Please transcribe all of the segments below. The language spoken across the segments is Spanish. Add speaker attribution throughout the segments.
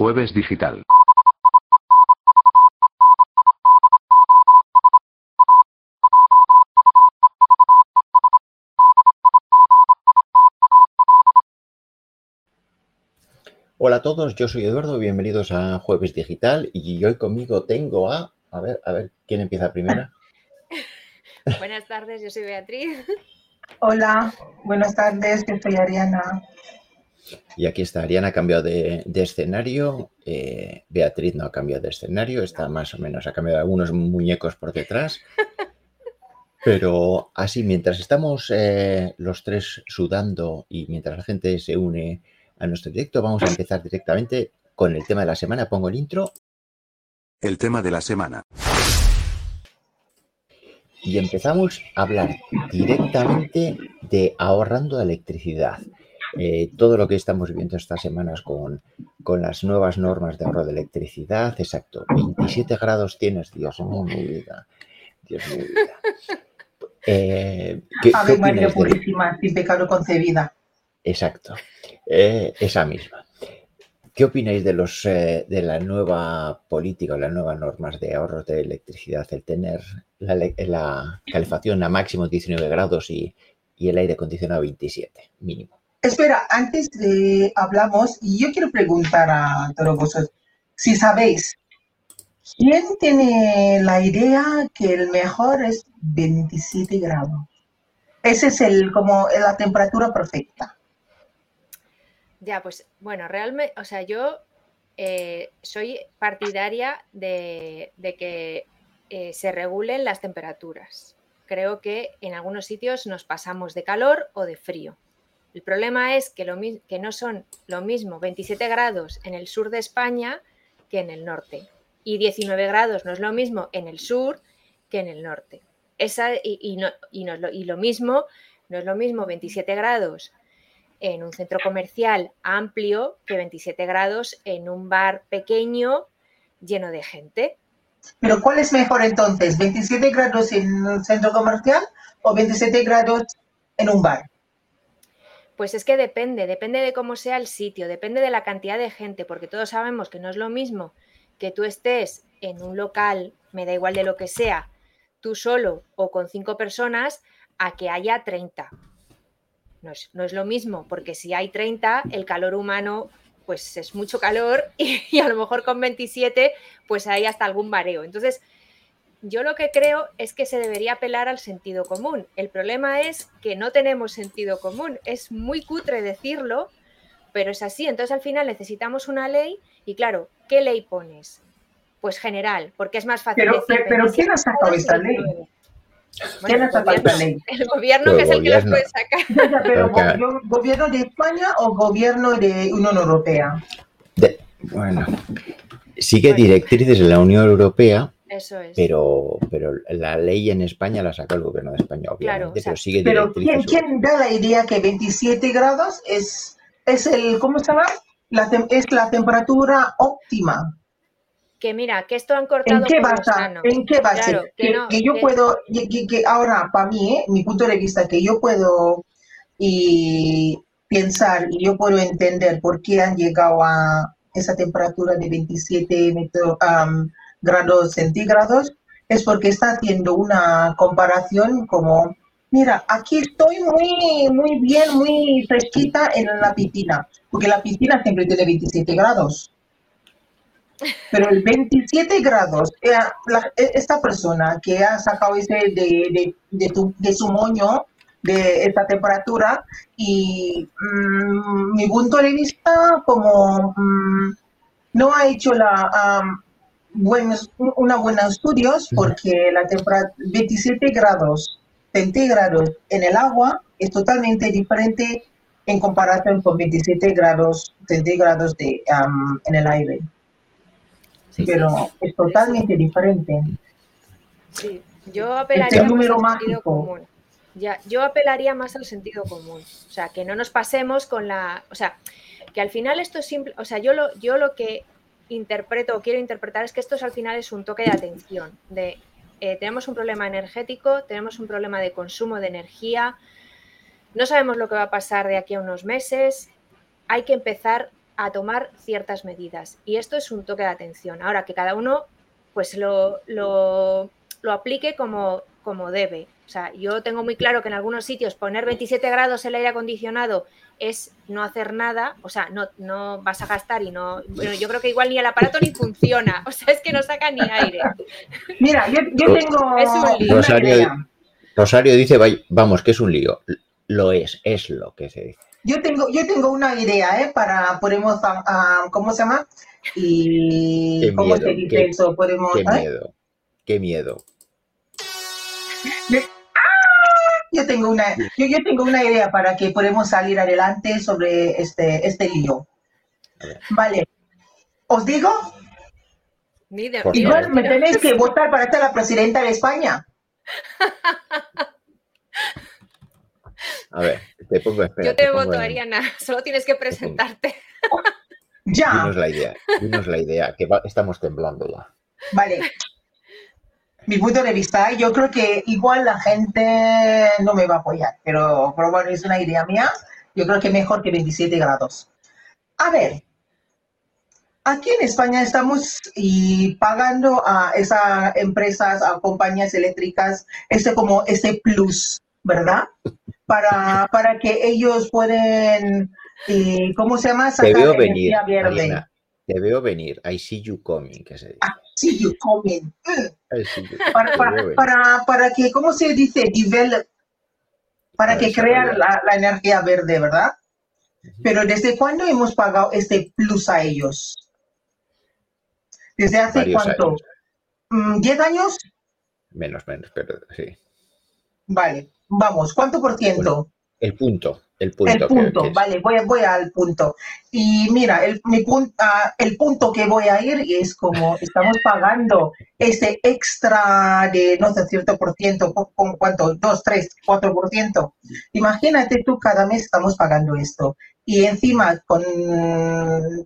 Speaker 1: Jueves Digital.
Speaker 2: Hola a todos, yo soy Eduardo, bienvenidos a Jueves Digital y hoy conmigo tengo a, a ver, a ver, ¿quién empieza primero?
Speaker 3: Buenas tardes, yo soy Beatriz.
Speaker 4: Hola, buenas tardes, yo soy Ariana.
Speaker 2: Y aquí está, Ariana ha cambiado de, de escenario, eh, Beatriz no ha cambiado de escenario, está más o menos, ha cambiado algunos muñecos por detrás. Pero así, mientras estamos eh, los tres sudando y mientras la gente se une a nuestro directo, vamos a empezar directamente con el tema de la semana. Pongo el intro
Speaker 1: El tema de la semana.
Speaker 2: y empezamos a hablar directamente de ahorrando electricidad. Eh, todo lo que estamos viviendo estas semanas con, con las nuevas normas de ahorro de electricidad, exacto, 27 grados tienes, Dios mío, mi vida. Dios mío, mi vida. Eh, ¿qué- qué
Speaker 4: Ave María Purísima, sin pecado concebida.
Speaker 2: Exacto, eh, esa misma. ¿Qué opináis de los eh, de la nueva política o las nuevas normas de ahorro de electricidad? El tener la, la calefacción a máximo 19 grados y, y el aire acondicionado a 27, mínimo.
Speaker 4: Espera, antes de hablamos, y yo quiero preguntar a todos vosotros, si sabéis, ¿quién tiene la idea que el mejor es 27 grados? Ese es el como la temperatura perfecta.
Speaker 3: Ya, pues bueno, realmente, o sea, yo eh, soy partidaria de, de que eh, se regulen las temperaturas. Creo que en algunos sitios nos pasamos de calor o de frío. El problema es que, no son lo mismo 27 grados en el sur de España que en el norte. Y 19 grados no es lo mismo en el sur que en el norte. Y, y lo mismo, no es lo mismo 27 grados en un centro comercial amplio que 27 grados en un bar pequeño lleno de gente.
Speaker 4: Pero ¿cuál es mejor entonces? ¿27 grados en un centro comercial o 27 grados en un bar?
Speaker 3: Pues es que depende, depende de cómo sea el sitio, depende de la cantidad de gente, porque todos sabemos que no es lo mismo que tú estés en un local, me da igual de lo que sea, tú solo o con cinco personas, a que haya 30. No es, no es lo mismo, porque si hay 30, el calor humano pues es mucho calor y, y a lo mejor con 27 pues hay hasta algún mareo. Entonces, yo lo que creo es que se debería apelar al sentido común. El problema es que no tenemos sentido común. Es muy cutre decirlo, pero es así. Entonces al final necesitamos una ley y claro, ¿qué ley pones? Pues general, porque es más fácil
Speaker 4: Pero,
Speaker 3: decir
Speaker 4: pero, pero ¿quién ha
Speaker 3: 27
Speaker 4: sacado esta ley?
Speaker 3: 19.
Speaker 4: ¿Quién
Speaker 3: Bueno,
Speaker 4: ha
Speaker 3: el
Speaker 4: sacado esta ley?
Speaker 3: el gobierno que es el que las puede sacar.
Speaker 4: Ya, pero go- ¿Gobierno de España o gobierno de Unión Europea?
Speaker 2: De- bueno, sigue directrices de la Unión Europea,
Speaker 3: Eso es.
Speaker 2: pero, pero la ley en España la saca el gobierno de España, obviamente,
Speaker 3: o sea,
Speaker 2: pero sigue
Speaker 4: Pero ¿quién, quién da la idea que 27 grados es, es el, ¿cómo se llama? La es la temperatura óptima.
Speaker 3: Que mira, que esto han cortado
Speaker 4: ¿En qué basa? ¿En qué base?
Speaker 3: Claro, que
Speaker 4: que,
Speaker 3: no,
Speaker 4: que yo
Speaker 3: que-
Speaker 4: puedo, que, ahora, para mí, ¿eh? mi punto de vista, que yo puedo y pensar y yo puedo entender por qué han llegado a esa temperatura de 27 metro- am, grados centígrados, es porque está haciendo una comparación como, mira, aquí estoy muy, muy bien, muy fresquita en la piscina, porque la piscina siempre tiene 27 grados. Pero el 27 grados, eh, e- esta persona que ha sacado ese de, de, tu- de su moño, de esta temperatura, y mm, mi punto de vista, como mm, no ha hecho la, am, buenos, una buena estudios, porque la temperatura 27 grados centígrados en el agua es totalmente diferente en comparación con 27 grados centígrados de, am, en el aire
Speaker 3: Sí, sí,
Speaker 4: pero es totalmente diferente.
Speaker 3: Sí, yo
Speaker 4: Este
Speaker 3: apelaría más
Speaker 4: número
Speaker 3: al sentido común. Ya, yo apelaría más al sentido común. O sea, que no nos pasemos con la. O sea, que al final esto es simple. O sea, yo lo, yo lo que interpreto o quiero interpretar es que esto es, al final es un toque de atención. Eh, tenemos un problema energético, tenemos un problema de consumo de energía, no sabemos lo que va a pasar de aquí a unos meses. Hay que empezar a tomar ciertas medidas. Y esto es un toque de atención. Ahora que cada uno pues lo, lo, lo aplique como, como debe. O sea, yo tengo muy claro que en algunos sitios poner 27 grados el aire acondicionado es no hacer nada, o sea, no, no vas a gastar y no. Bueno, yo creo que igual ni el aparato ni funciona, o sea, es que no saca ni aire.
Speaker 4: Mira, yo, yo tengo.
Speaker 3: Es un lío.
Speaker 4: una
Speaker 2: Rosario,
Speaker 4: idea.
Speaker 2: Rosario dice, "Vay- vamos, que es un lío. Lo es, es lo que se dice.
Speaker 4: Yo tengo, yo tengo una idea, ¿eh? Para, podemos, ¿cómo se llama? Y,
Speaker 2: Qué
Speaker 4: ¿cómo
Speaker 2: miedo,
Speaker 4: se dice
Speaker 2: qué-
Speaker 4: eso? Podemos,
Speaker 2: Qué
Speaker 4: ¿eh?
Speaker 2: miedo, qué miedo.
Speaker 4: Yo tengo una, yo, yo tengo una idea para que podamos salir adelante sobre este, este lío. Vale. ¿Os digo? Igual me tenéis que votar para ser la presidenta de España.
Speaker 2: A ver, te pongo espera.
Speaker 3: Yo te
Speaker 2: pongo
Speaker 3: voto, Ariana, solo tienes que presentarte.
Speaker 4: Ya.
Speaker 2: Dinos la idea, dinos la idea, que va- estamos temblando ya.
Speaker 4: Vale. Mi punto de vista, yo creo que igual la gente no me va a apoyar, pero, pero bueno, es una idea mía. Yo creo que mejor que 27 grados. A ver, aquí en España estamos y pagando a esas empresas, a compañías eléctricas, este como ese plus, ¿verdad? Para, para que ellos pueden, eh, ¿cómo se llama?
Speaker 2: Te veo venir,
Speaker 4: energía verde.
Speaker 2: Mariana, te veo venir. I see you coming, que se dice.
Speaker 4: Ah, see you coming. Mm.
Speaker 2: I see you-
Speaker 4: para, para, para, para que, ¿cómo se dice? Develop, para que crea
Speaker 2: desarrollar.
Speaker 4: la, la energía verde, ¿verdad? Pero ¿desde cuándo hemos pagado este plus a ellos? ¿Desde hace
Speaker 2: Varios
Speaker 4: cuánto?
Speaker 2: años.
Speaker 4: Mm, ¿Diez años?
Speaker 2: Menos, menos, pero sí.
Speaker 4: Vale, vamos, ¿cuánto por ciento?
Speaker 2: El punto, el punto.
Speaker 4: El punto,
Speaker 2: que
Speaker 4: vale, voy, voy al punto. Y mira, el, mi pun- ah, el punto que voy a ir es como estamos pagando ese extra de, no sé, cierto por ciento, ¿con- ¿con cuánto? ¿Dos, tres, cuatro por ciento? Imagínate tú, cada mes estamos pagando esto. Y encima, con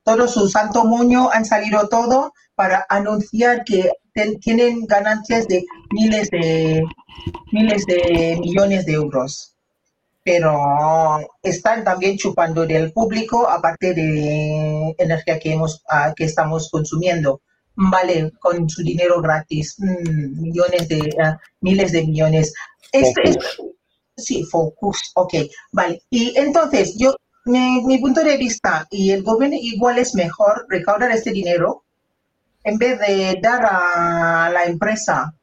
Speaker 4: todo su santo moño, han salido todo para anunciar que ten- tienen ganancias de miles de, miles de millones de euros pero están también chupando del público aparte de energía que hemos ah, que estamos consumiendo. Vale con su dinero gratis mm, millones de ah, miles de millones. Este es, sí focus ok vale. Y entonces yo mi, mi punto de vista y el gobierno igual es mejor recaudar este dinero en vez de dar a la empresa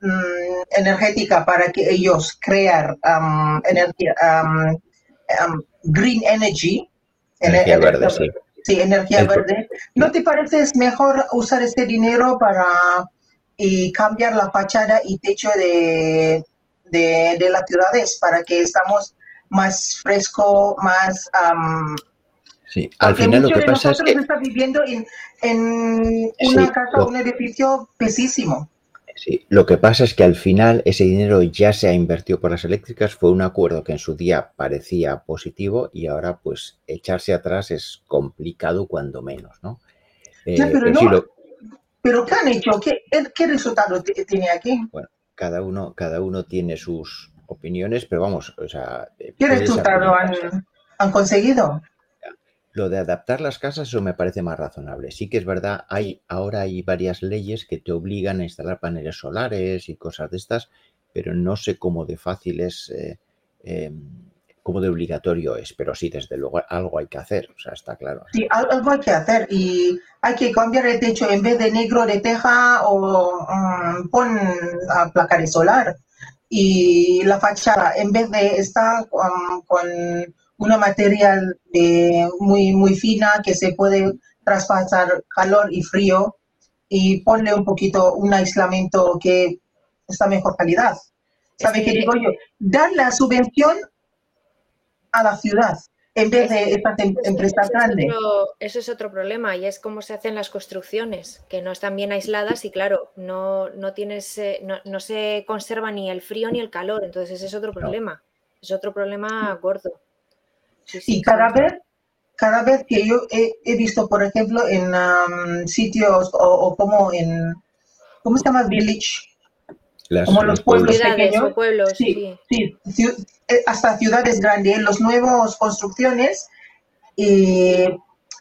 Speaker 4: mm, energética para que ellos crear um, energía, um, um, green energy.
Speaker 2: Energía
Speaker 4: ener-
Speaker 2: verde, sí.
Speaker 4: Sí, energía
Speaker 2: El
Speaker 4: verde. ¿No te parece es mejor usar este dinero para y cambiar la fachada y techo de, de, de las ciudades para que estamos más fresco, más... um,
Speaker 2: Sí, al final lo que pasa es que
Speaker 4: están viviendo en, en una
Speaker 2: Sí,
Speaker 4: casa,
Speaker 2: lo-
Speaker 4: un edificio pesísimo.
Speaker 2: Sí, lo que pasa es que al final ese dinero ya se ha invertido por las eléctricas, fue un acuerdo que en su día parecía positivo y ahora pues echarse atrás es complicado cuando menos, ¿no? Eh,
Speaker 4: Ya, pero
Speaker 2: pero
Speaker 4: no-
Speaker 2: lo-
Speaker 4: ¿Pero qué han hecho? ¿Qué, qué resultado tiene aquí?
Speaker 2: cada uno, cada uno tiene sus opiniones, pero vamos, o sea, eh,
Speaker 4: ¿Qué resultado han conseguido?
Speaker 2: Lo de adaptar las casas, eso me parece más razonable. Sí que es verdad, hay ahora hay varias leyes que te obligan a instalar paneles solares y cosas de estas, pero no sé cómo de fácil es, eh, eh, cómo de obligatorio es, pero sí, desde luego algo hay que hacer, o sea, está claro.
Speaker 4: Sí, al- algo hay que hacer y hay que cambiar el techo en vez de negro de teja o mm, pon a placares solar. Y la fachada, en vez de estar con una material de muy, muy fina que se puede traspasar calor y frío, y ponle un poquito un aislamiento que está mejor calidad. ¿Sabe
Speaker 3: Es
Speaker 4: qué
Speaker 3: que-
Speaker 4: digo yo? Dar la subvención a la ciudad en vez de estas em-
Speaker 3: Eso-
Speaker 4: empresas
Speaker 3: eso es
Speaker 4: grandes.
Speaker 3: otro- eso es otro problema y es cómo se hacen las construcciones, que no están bien aisladas y claro, no, no tienes, eh, no, no se conserva ni el frío ni el calor, entonces ese es otro problema, es otro problema gordo. Sí, sí,
Speaker 4: Y cada vez, cada vez que yo he, he visto, por ejemplo, en am, sitios o, o como en, ¿cómo se llama? Village,
Speaker 2: Las-
Speaker 4: Como los pueblos
Speaker 3: Ciudades
Speaker 4: pequeños,
Speaker 3: pueblos,
Speaker 4: Sí,
Speaker 3: sí.
Speaker 4: sí, eh, hasta ciudades grandes, los nuevos construcciones, eh,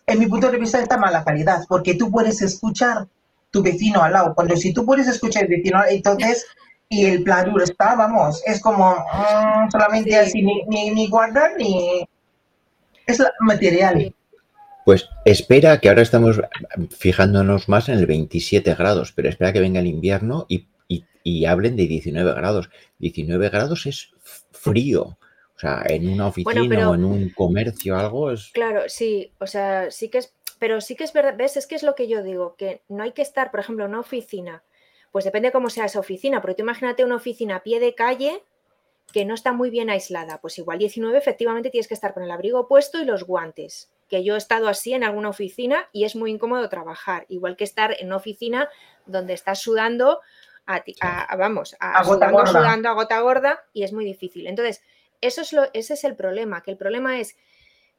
Speaker 4: en mi punto de vista está mala calidad, porque tú puedes escuchar tu vecino al lado. Cuando si tú puedes escuchar el vecino, entonces, y el pladur está, vamos, es como mm, solamente así, ni, ni, ni, guardar ni... Es material.
Speaker 2: Pues espera, que ahora estamos fijándonos más en el 27 grados, pero espera que venga el invierno y, y, y hablen de 19 grados. 19 grados es frío. O sea, en una oficina o en un comercio algo es...
Speaker 3: Claro, sí, o sea, sí que es, pero sí que es verdad, ¿ves? Es que es lo que yo digo, que no hay que estar, por ejemplo, en una oficina, pues depende cómo sea esa oficina, porque tú imagínate una oficina a pie de calle que no está muy bien aislada, pues igual 19 efectivamente tienes que estar con el abrigo puesto y los guantes, que yo he estado así en alguna oficina y es muy incómodo trabajar, igual que estar en una oficina donde estás sudando, a, vamos, a, sudando, sudando a gota gorda y es muy difícil. Entonces, eso es lo, ese es el problema, que el problema es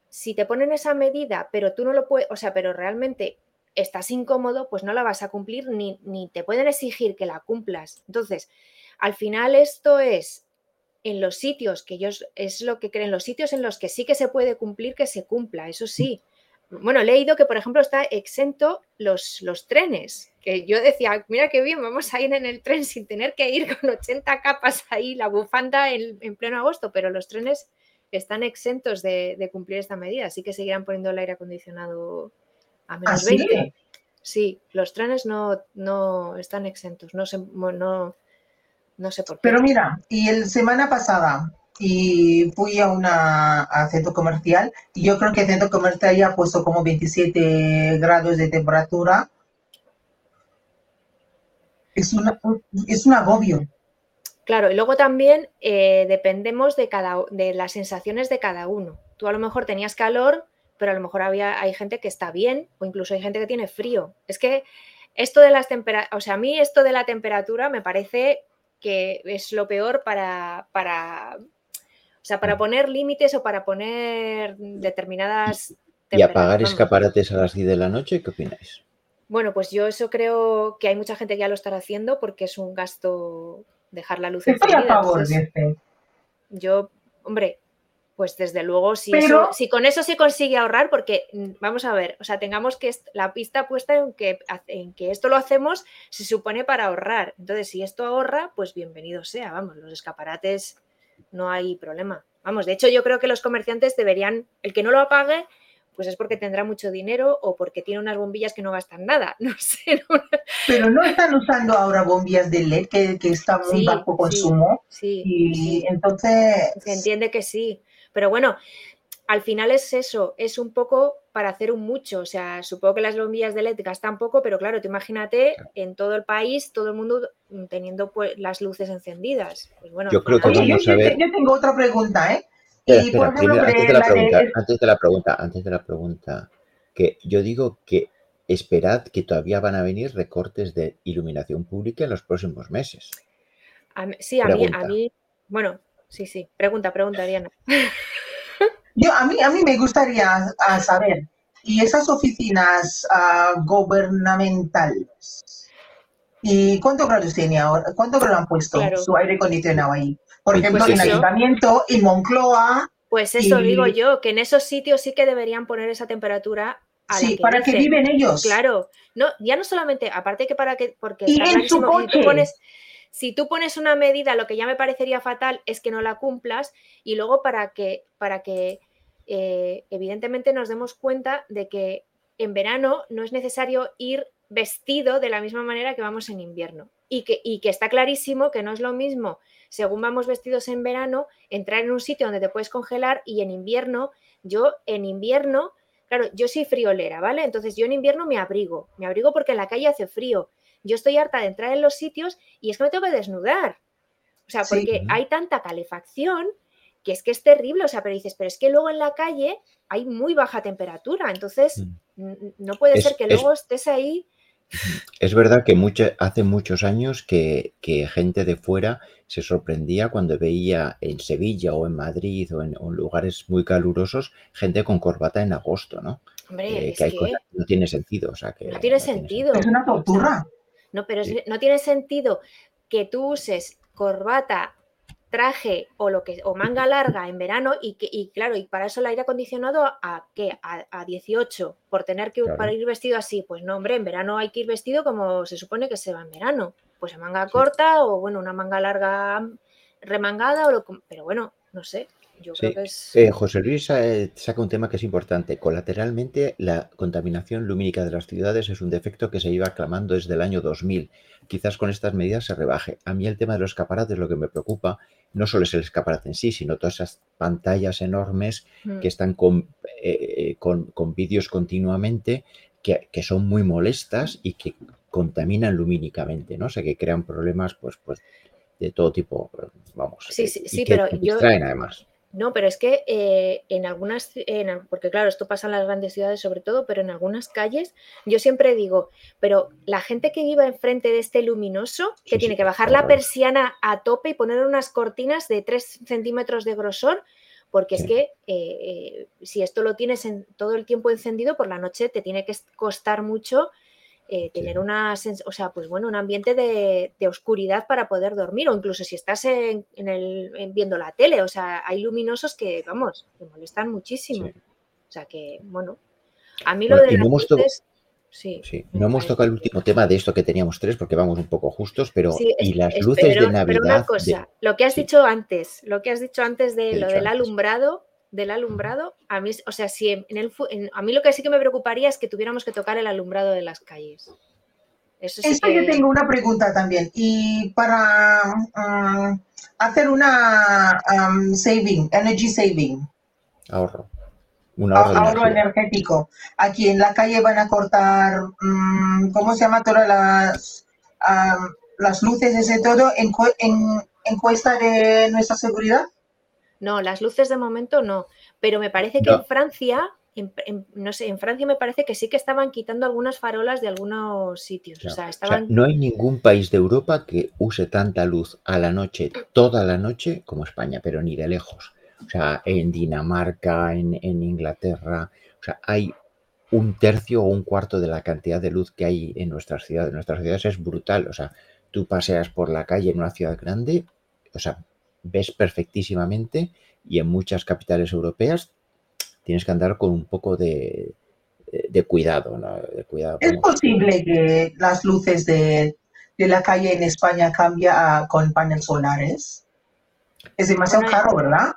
Speaker 3: si te ponen esa medida, pero tú no lo puedes, o sea, pero realmente estás incómodo, pues no la vas a cumplir ni, ni te pueden exigir que la cumplas. Entonces, al final esto es en los sitios que ellos es lo que creen, los sitios en los que sí que se puede cumplir, que se cumpla, eso sí. Bueno, he leído que, por ejemplo, está exento los, los trenes, que yo decía, mira qué bien, vamos a ir en el tren sin tener que ir con 80 capas ahí, la bufanda en, pleno agosto, pero los trenes están exentos de, cumplir esta medida, así que seguirán poniendo el aire acondicionado a menos 20. ¿Ah, sí, los trenes no, no están exentos, no sé, no, no sé por qué.
Speaker 4: Pero mira, y el semana pasada y fui a una centro comercial y yo creo que el centro comercial ya ha puesto como 27 grados de temperatura. Es, una, es un agobio.
Speaker 3: Claro, y luego también eh, dependemos de, cada, de las sensaciones de cada uno. Tú a lo mejor tenías calor, pero a lo mejor había, hay gente que está bien o incluso hay gente que tiene frío. Es que esto de las temperaturas, o sea, a mí esto de la temperatura me parece que es lo peor para, para, o sea, para poner límites o para poner determinadas...
Speaker 2: ¿Y apagar escaparates a las 10 de la noche? ¿Qué opináis?
Speaker 3: Bueno, pues yo eso creo que hay mucha gente que ya lo estará haciendo porque es un gasto dejar la luz
Speaker 4: encendida.
Speaker 3: Yo, hombre, pues desde luego, si, si con eso se consigue ahorrar, porque mm, vamos a ver, o sea, tengamos que la pista puesta en que, en que esto lo hacemos, se supone para ahorrar. Entonces, si esto ahorra, pues bienvenido sea, vamos, los escaparates no hay problema. Vamos, de hecho yo creo que los comerciantes deberían, el que no lo apague, pues es porque tendrá mucho dinero o porque tiene unas bombillas que no gastan nada, no sé.
Speaker 4: Pero no están usando ahora bombillas de LED que, que están muy bajo consumo.
Speaker 3: Sí,
Speaker 4: y entonces...
Speaker 3: Se entiende que sí, pero bueno, al final es eso, es un poco para hacer un mucho. O sea, supongo que las bombillas de LED gastan poco, pero claro, tú imagínate en todo el país, todo el mundo teniendo pues, las luces encendidas. Pues bueno,
Speaker 2: yo creo que vamos a ver.
Speaker 4: Yo tengo otra pregunta, ¿eh?
Speaker 2: antes, de la pregunta, antes de la pregunta, antes de la pregunta, que yo digo que esperad que todavía van a venir recortes de iluminación pública en los próximos meses.
Speaker 3: sí, a mí, a mí, bueno, sí, sí. Pregunta, pregunta, Diana.
Speaker 4: Yo, a, mí, a mí me gustaría saber, ¿y esas oficinas ah, gubernamentales? ¿Y cuántos grados tiene ahora? ¿Cuántos grados han puesto su aire acondicionado ahí? Por pues ejemplo, en el Ayuntamiento, en Moncloa.
Speaker 3: Pues eso digo yo, que en esos sitios sí que deberían poner esa temperatura
Speaker 4: sí, para que viven ellos.
Speaker 3: Claro, no, ya no solamente, aparte que para que, porque
Speaker 4: y en su coche.
Speaker 3: pones, si tú pones una medida, lo que ya me parecería fatal es que no la cumplas y luego para que, para que eh, evidentemente nos demos cuenta de que en verano no es necesario ir vestido de la misma manera que vamos en invierno. Y que, y que está clarísimo que no es lo mismo, según vamos vestidos en verano, entrar en un sitio donde te puedes congelar y en invierno, yo en invierno, claro, yo soy friolera, ¿vale? Entonces yo en invierno me abrigo, me abrigo porque en la calle hace frío yo estoy harta de entrar en los sitios y es que me tengo que desnudar. O sea, porque hay tanta calefacción que es que es terrible. O sea, pero dices, pero es que luego en la calle hay muy baja temperatura. Entonces, mm. no puede ser que luego estés ahí.
Speaker 2: Es verdad que hace muchos años que, gente de fuera se sorprendía cuando veía en Sevilla o en Madrid o en, lugares muy calurosos gente con corbata en agosto, ¿no?
Speaker 3: Hombre,
Speaker 2: eh, que, hay cosas que no tiene sentido. O sea, que
Speaker 3: no tiene sentido.
Speaker 4: Es una tortura.
Speaker 3: No, pero no tiene sentido que tú uses corbata traje o lo que o manga larga en verano y que y claro y para eso el aire acondicionado a qué a, 18 por tener que para ir vestido así. Pues no hombre en verano hay que ir vestido como se supone que se va en verano. Pues en manga corta o bueno una manga larga remangada o lo, pero bueno no sé yo creo que es...
Speaker 2: Eh, José Luis eh, saca un tema que es importante. Colateralmente, la contaminación lumínica de las ciudades es un defecto que se iba aclamando desde el año 2000 quizás con estas medidas se rebaje. A mí el tema de los escaparates lo que me preocupa no solo es el escaparate en sí, sino todas esas pantallas enormes mm. que están con, eh, con, vídeos continuamente que, son muy molestas y que contaminan lumínicamente, ¿no? O sea, que crean problemas pues, pues de todo tipo, vamos.
Speaker 3: Sí, sí, sí, pero yo...
Speaker 2: además.
Speaker 3: No, pero es que eh, en algunas, porque claro, esto pasa en las grandes ciudades sobre todo, pero en algunas calles, yo siempre digo, pero la gente que vive enfrente de este luminoso, que tiene que bajar la persiana a tope y poner unas cortinas de 3 centímetros de grosor, porque es que eh, eh, si esto lo tienes en, todo el tiempo encendido, por la noche te tiene que costar mucho eh, tener una, o sea, pues bueno, un ambiente de, oscuridad para poder dormir, o incluso si estás en, el, viendo la tele, o sea, hay luminosos que, vamos, que molestan muchísimo. O sea que, bueno, a mí lo de
Speaker 2: las luces, sí, no hemos tocado el último tema de esto que teníamos tres, porque vamos un poco justos, pero y las luces de Navidad. Pero
Speaker 3: una cosa, lo que has dicho antes, lo que has dicho antes de lo del alumbrado, del alumbrado, a mí, o sea, si en el, a mí lo que sí que me preocuparía es que tuviéramos que tocar el alumbrado de las calles.
Speaker 4: Eso, sí yo tengo una pregunta también. Y para um, hacer una um, saving, energy saving.
Speaker 2: Ahorro.
Speaker 4: Un ahorro, energético. Aquí en la calle van a cortar, um, ¿cómo se llama? Todas las, las luces, ese todo, en, en, en cuesta de nuestra seguridad.
Speaker 3: No, las luces de momento no, pero me parece que en Francia, no sé, en Francia me parece que sí que estaban quitando algunas farolas de algunos sitios. O sea, estaban...
Speaker 2: no hay ningún país de Europa que use tanta luz a la noche, toda la noche, como España, pero ni de lejos. O sea, en Dinamarca, en, en Inglaterra, o sea, hay un tercio o un cuarto de la cantidad de luz que hay en nuestras ciudades. En nuestras ciudades es brutal. O sea, tú paseas por la calle en una ciudad grande, o sea, ves perfectísimamente y en muchas capitales europeas tienes que andar con un poco de, cuidado. cuidado
Speaker 4: ¿Es posible que las luces de, la calle en España cambien con paneles solares? Es demasiado caro, ¿verdad?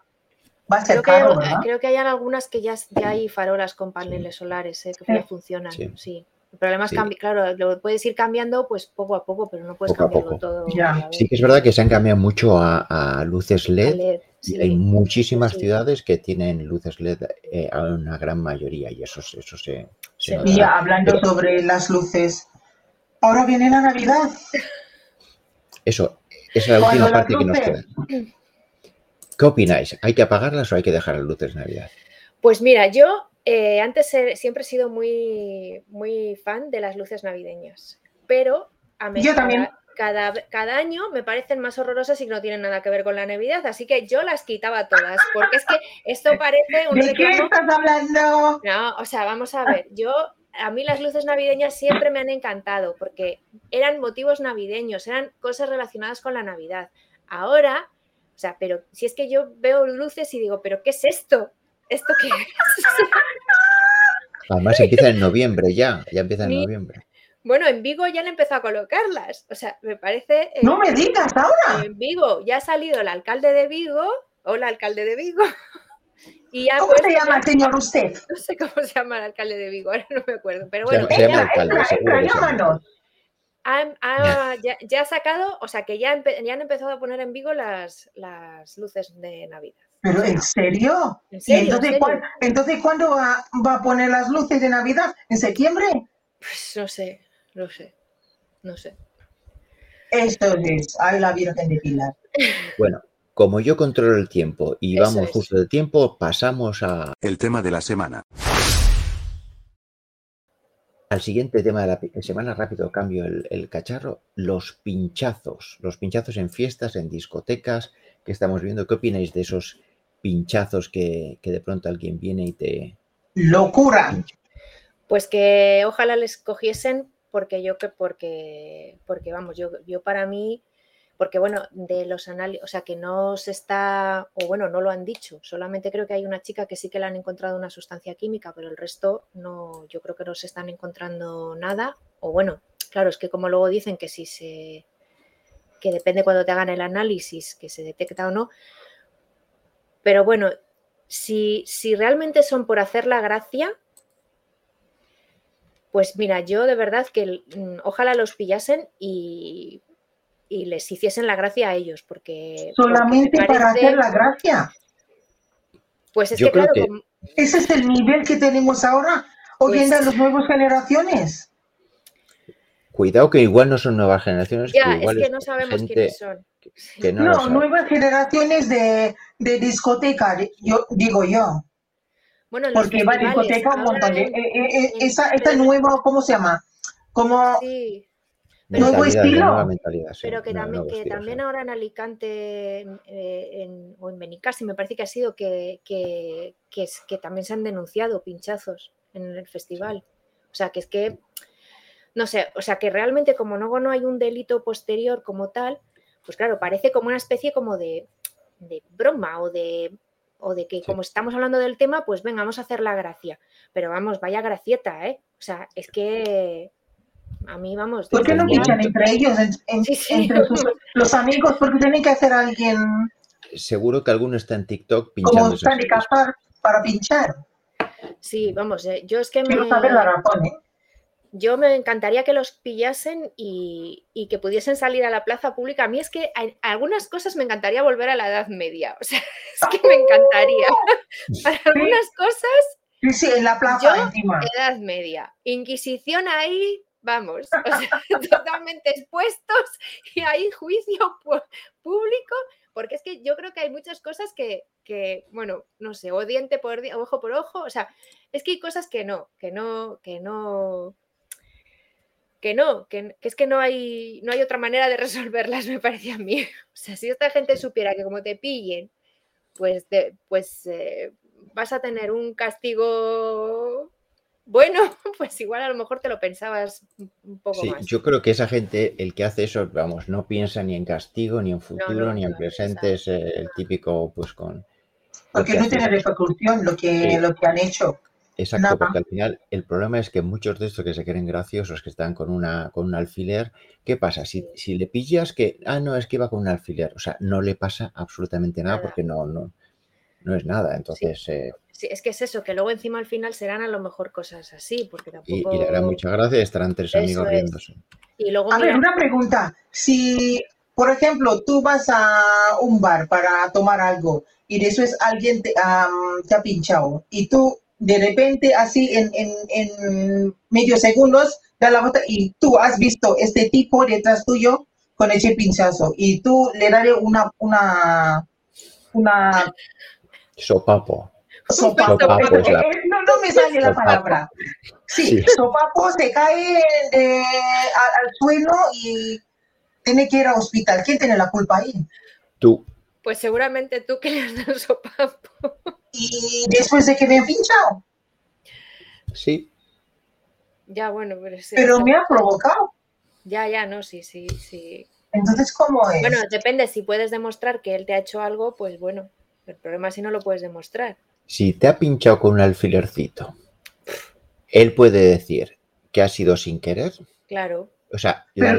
Speaker 4: Va a ser caro, ¿verdad?
Speaker 3: Creo que hay algunas que ya, ya hay farolas con paneles solares ¿eh? que funcionan, sí. El problema es que, claro, lo puedes ir cambiando pues poco a poco, pero no puedes cambiarlo todo.
Speaker 2: Sí que es verdad que se han cambiado mucho a, luces LED. Hay muchísimas ciudades que tienen luces LED eh, a una gran mayoría y eso, eso se...
Speaker 4: y hablando sobre las luces, ahora viene la Navidad.
Speaker 2: Eso, esa es la última parte que nos queda. ¿Qué opináis? ¿Hay que apagarlas o hay que dejar las luces de Navidad?
Speaker 3: Pues mira, yo eh, antes siempre he sido muy, muy fan de las luces navideñas, pero a mí Cada, cada, año me parecen más horrorosas y no tienen nada que ver con la Navidad, así que yo las quitaba todas, porque es que esto parece un
Speaker 4: ¿De qué estás hablando?
Speaker 3: No, o sea, vamos a ver, yo a mí las luces navideñas siempre me han encantado porque eran motivos navideños, eran cosas relacionadas con la Navidad. Ahora, o sea, pero si es que yo veo luces y digo, pero ¿qué es esto? ¿Esto qué es?
Speaker 2: Además empieza en noviembre ya, ya empieza en noviembre.
Speaker 3: Bueno, en Vigo ya le empezó a colocarlas. O sea, me parece.
Speaker 4: Eh, no me digas ahora.
Speaker 3: En Vigo ya ha salido el alcalde de Vigo. Hola, alcalde de Vigo.
Speaker 4: Y ¿Cómo se llama el señor usted?
Speaker 3: No sé cómo se llama el alcalde de Vigo, ahora no me acuerdo. Pero bueno,
Speaker 2: se, llama alcalde,
Speaker 3: ya, ha sacado, o sea que ya, ya han empezado a poner en Vigo las, las luces de Navidad.
Speaker 4: ¿Pero en serio? entonces, ¿cuándo va, a poner las luces de Navidad? ¿En septiembre?
Speaker 3: Pues no sé, no sé, no sé.
Speaker 4: Esto es, ahí la Virgen de Pilar.
Speaker 2: Bueno, como yo controlo el tiempo y vamos justo de tiempo, pasamos a...
Speaker 1: El tema de la semana.
Speaker 2: Al siguiente tema de la semana, rápido cambio el, el cacharro, los pinchazos. Los pinchazos en fiestas, en discotecas, que estamos viendo. ¿Qué opináis de esos pinchazos que, de pronto alguien viene y te...
Speaker 4: ¡Locura!
Speaker 3: Pues que ojalá les cogiesen porque yo que porque porque vamos yo yo para mí porque bueno, de los análisis, o sea, que no se está, o bueno, no lo han dicho, solamente creo que hay una chica que sí que le han encontrado una sustancia química, pero el resto no, yo creo que no se están encontrando nada, o bueno, claro, es que como luego dicen que si se, que depende cuando te hagan el análisis, que se detecta o no, pero bueno, si, si realmente son por hacer la gracia, pues mira, yo de verdad que mm, ojalá los pillasen y y les hiciesen la gracia a ellos, porque...
Speaker 4: Solamente para hacer la gracia.
Speaker 3: Pues es que, claro...
Speaker 4: Ese es el nivel que tenemos ahora, hoy en día, pues las nuevas generaciones.
Speaker 2: Cuidado que igual no son nuevas generaciones.
Speaker 3: Ya, es que no sabemos quiénes son.
Speaker 4: no, nuevas generaciones de, discoteca, yo digo yo. Bueno, Porque va a discoteca un montón de... Eh, eh, eh, esa, esta nueva, ¿cómo se llama? Como... Sí nuevo estilo.
Speaker 3: pero que también, que también ahora en Alicante eh, o en Benicassi me parece que ha sido que, que, que, también se han denunciado pinchazos en el festival. O sea, que es que, no sé, o sea, que realmente como no, no hay un delito posterior como tal, pues claro, parece como una especie como de, de broma o de, o de que como estamos hablando del tema, pues venga, vamos a hacer la gracia. Pero vamos, vaya gracieta, ¿eh? O sea, es que a mí, vamos.
Speaker 4: ¿Por qué no pinchan entre ellos, entre los amigos? Porque tienen que hacer alguien.
Speaker 2: Seguro que alguno está en TikTok pinchando.
Speaker 4: Como están de cazar para pinchar.
Speaker 3: Sí, vamos, eh, yo es que
Speaker 4: me. saber la razón, ¿eh?
Speaker 3: Yo me encantaría que los pillasen y, que pudiesen salir a la plaza pública. A mí es que algunas cosas me encantaría volver a la Edad Media. O sea, es que me encantaría. Para algunas cosas.
Speaker 4: Sí, sí, en la plaza encima.
Speaker 3: Edad Media. Inquisición ahí, vamos, totalmente expuestos y hay juicio público, porque es que yo creo que hay muchas cosas que, bueno, no sé, o diente por ojo por ojo, o sea, es que hay cosas que no, que no, que no, que no, que, es que no hay, no hay otra manera de resolverlas, me parece a mí. O sea, si esta gente supiera que como te pillen, pues, pues eh, vas a tener un castigo bueno, pues igual a lo mejor te lo pensabas un poco sí,
Speaker 2: Yo creo que esa gente, el que hace eso, vamos, no piensa ni en castigo, ni en futuro, ni en presente, es el típico, pues con...
Speaker 4: Porque no tiene repercusión lo que, lo que han hecho.
Speaker 2: Exacto, porque al final el problema es que muchos de estos que se creen graciosos, que están con una con un alfiler, ¿qué pasa? Si, si le pillas que, ah, no, es que iba con un alfiler, o sea, no le pasa absolutamente nada, porque no, no, no es nada. Entonces, eh,
Speaker 3: Sí, es que es eso, que luego encima al final serán a lo mejor cosas así, porque tampoco...
Speaker 2: Y, le hará mucha gracia y estarán tres amigos riéndose.
Speaker 3: Y luego,
Speaker 4: a ver, una pregunta. Si, por ejemplo, tú vas a un bar para tomar algo y después alguien te, te ha pinchado y tú de repente así en, en, en medio segundos da la vuelta y tú has visto este tipo detrás tuyo con ese pinchazo y tú le daré una, una, una
Speaker 2: sopapo.
Speaker 4: Sopapo. No, no me sale la palabra. Sí, sopapo se cae al, suelo y tiene que ir al hospital. ¿Quién tiene la culpa ahí?
Speaker 2: Tú.
Speaker 3: Pues seguramente tú que le has dado sopapo.
Speaker 4: ¿Y después de que me he pinchado?
Speaker 2: Sí.
Speaker 3: Ya, bueno, pero...
Speaker 4: pero me ha provocado.
Speaker 3: Ya, ya, no, sí, sí, sí.
Speaker 4: Entonces, ¿cómo es?
Speaker 3: Bueno, depende, si puedes demostrar que él te ha hecho algo, pues bueno, el problema es si no lo puedes demostrar.
Speaker 2: Si te ha pinchado con un alfilercito, él puede decir que ha sido sin querer.
Speaker 3: Claro.
Speaker 2: O sea, la,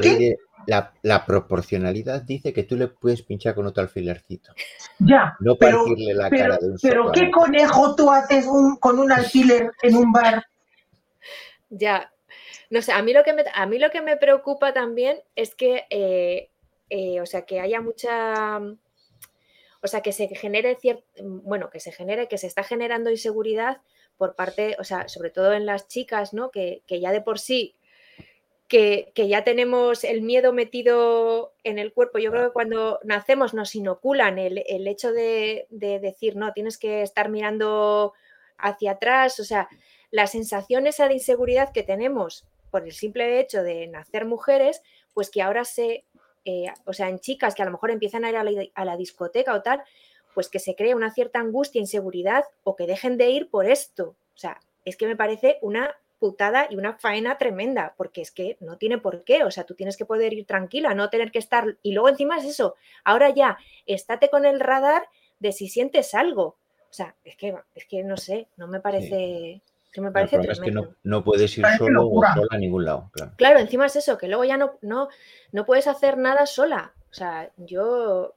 Speaker 2: la, proporcionalidad dice que tú le puedes pinchar con otro alfilercito.
Speaker 4: Ya.
Speaker 2: No partirle la cara de un
Speaker 4: Pero ¿qué conejo tú haces con un alfiler en un bar?
Speaker 3: Ya. No sé, a mí lo que me, a mí lo que me preocupa también es que, eh, eh, o sea, que haya mucha o sea, que se genere cierto, bueno, que se genere, que se está generando inseguridad por parte, o sea, sobre todo en las chicas, ¿no? Que, ya de por sí, que, ya tenemos el miedo metido en el cuerpo. Yo creo que cuando nacemos nos inoculan el, hecho de, decir, no, tienes que estar mirando hacia atrás, o sea, la sensación esa de inseguridad que tenemos por el simple hecho de nacer mujeres, pues que ahora se eh, o sea, en chicas que a lo mejor empiezan a ir a la, discoteca o tal, pues que se cree una cierta angustia, inseguridad o que dejen de ir por esto. O sea, es que me parece una putada y una faena tremenda, porque es que no tiene por qué, o sea, tú tienes que poder ir tranquila, no tener que estar, y luego encima es eso, ahora ya, estate con el radar de si sientes algo, o sea, es que, es que no sé, no me parece... Que me parece
Speaker 2: es que no, no, puedes ir solo o sola a ningún lado. Claro.
Speaker 3: claro, encima es eso, que luego ya no, no, no puedes hacer nada sola. O sea, yo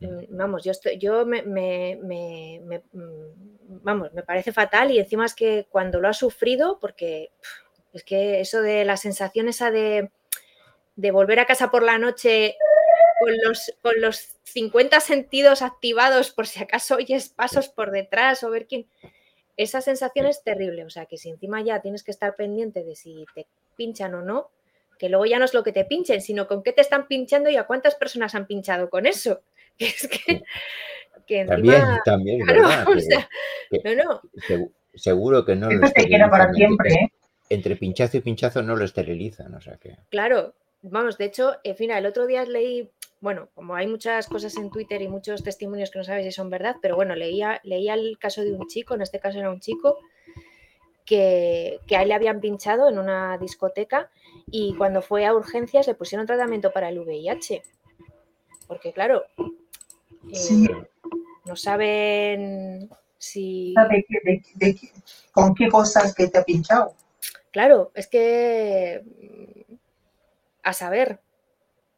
Speaker 3: mm, vamos, yo estoy, yo me, me, me, mm, vamos, me parece fatal y encima es que cuando lo has sufrido, porque es que eso de la sensación esa de, de volver a casa por la noche con los, con los 50 sentidos activados por si acaso oyes pasos por detrás o ver quién, esa sensación es terrible, o sea que si encima ya tienes que estar pendiente de si te pinchan o no, que luego ya no es lo que te pinchen, sino con qué te están pinchando y a cuántas personas han pinchado con eso. Es que,
Speaker 2: que encima, también, también, no, no. Seguro que no
Speaker 4: lo para siempre, ¿eh?
Speaker 2: Entre pinchazo y pinchazo no lo esterilizan, o sea que.
Speaker 3: Claro, vamos, de hecho, en fin, el otro día leí bueno, como hay muchas cosas en Twitter y muchos testimonios que no sabes si son verdad, pero bueno, leía, leía el caso de un chico, en este caso era un chico, que, a él le habían pinchado en una discoteca y cuando fue a urgencias le pusieron tratamiento para el VIH. Porque claro, eh, no saben si...
Speaker 4: ¿Con qué cosas que te ha pinchado?
Speaker 3: Claro, es que a saber,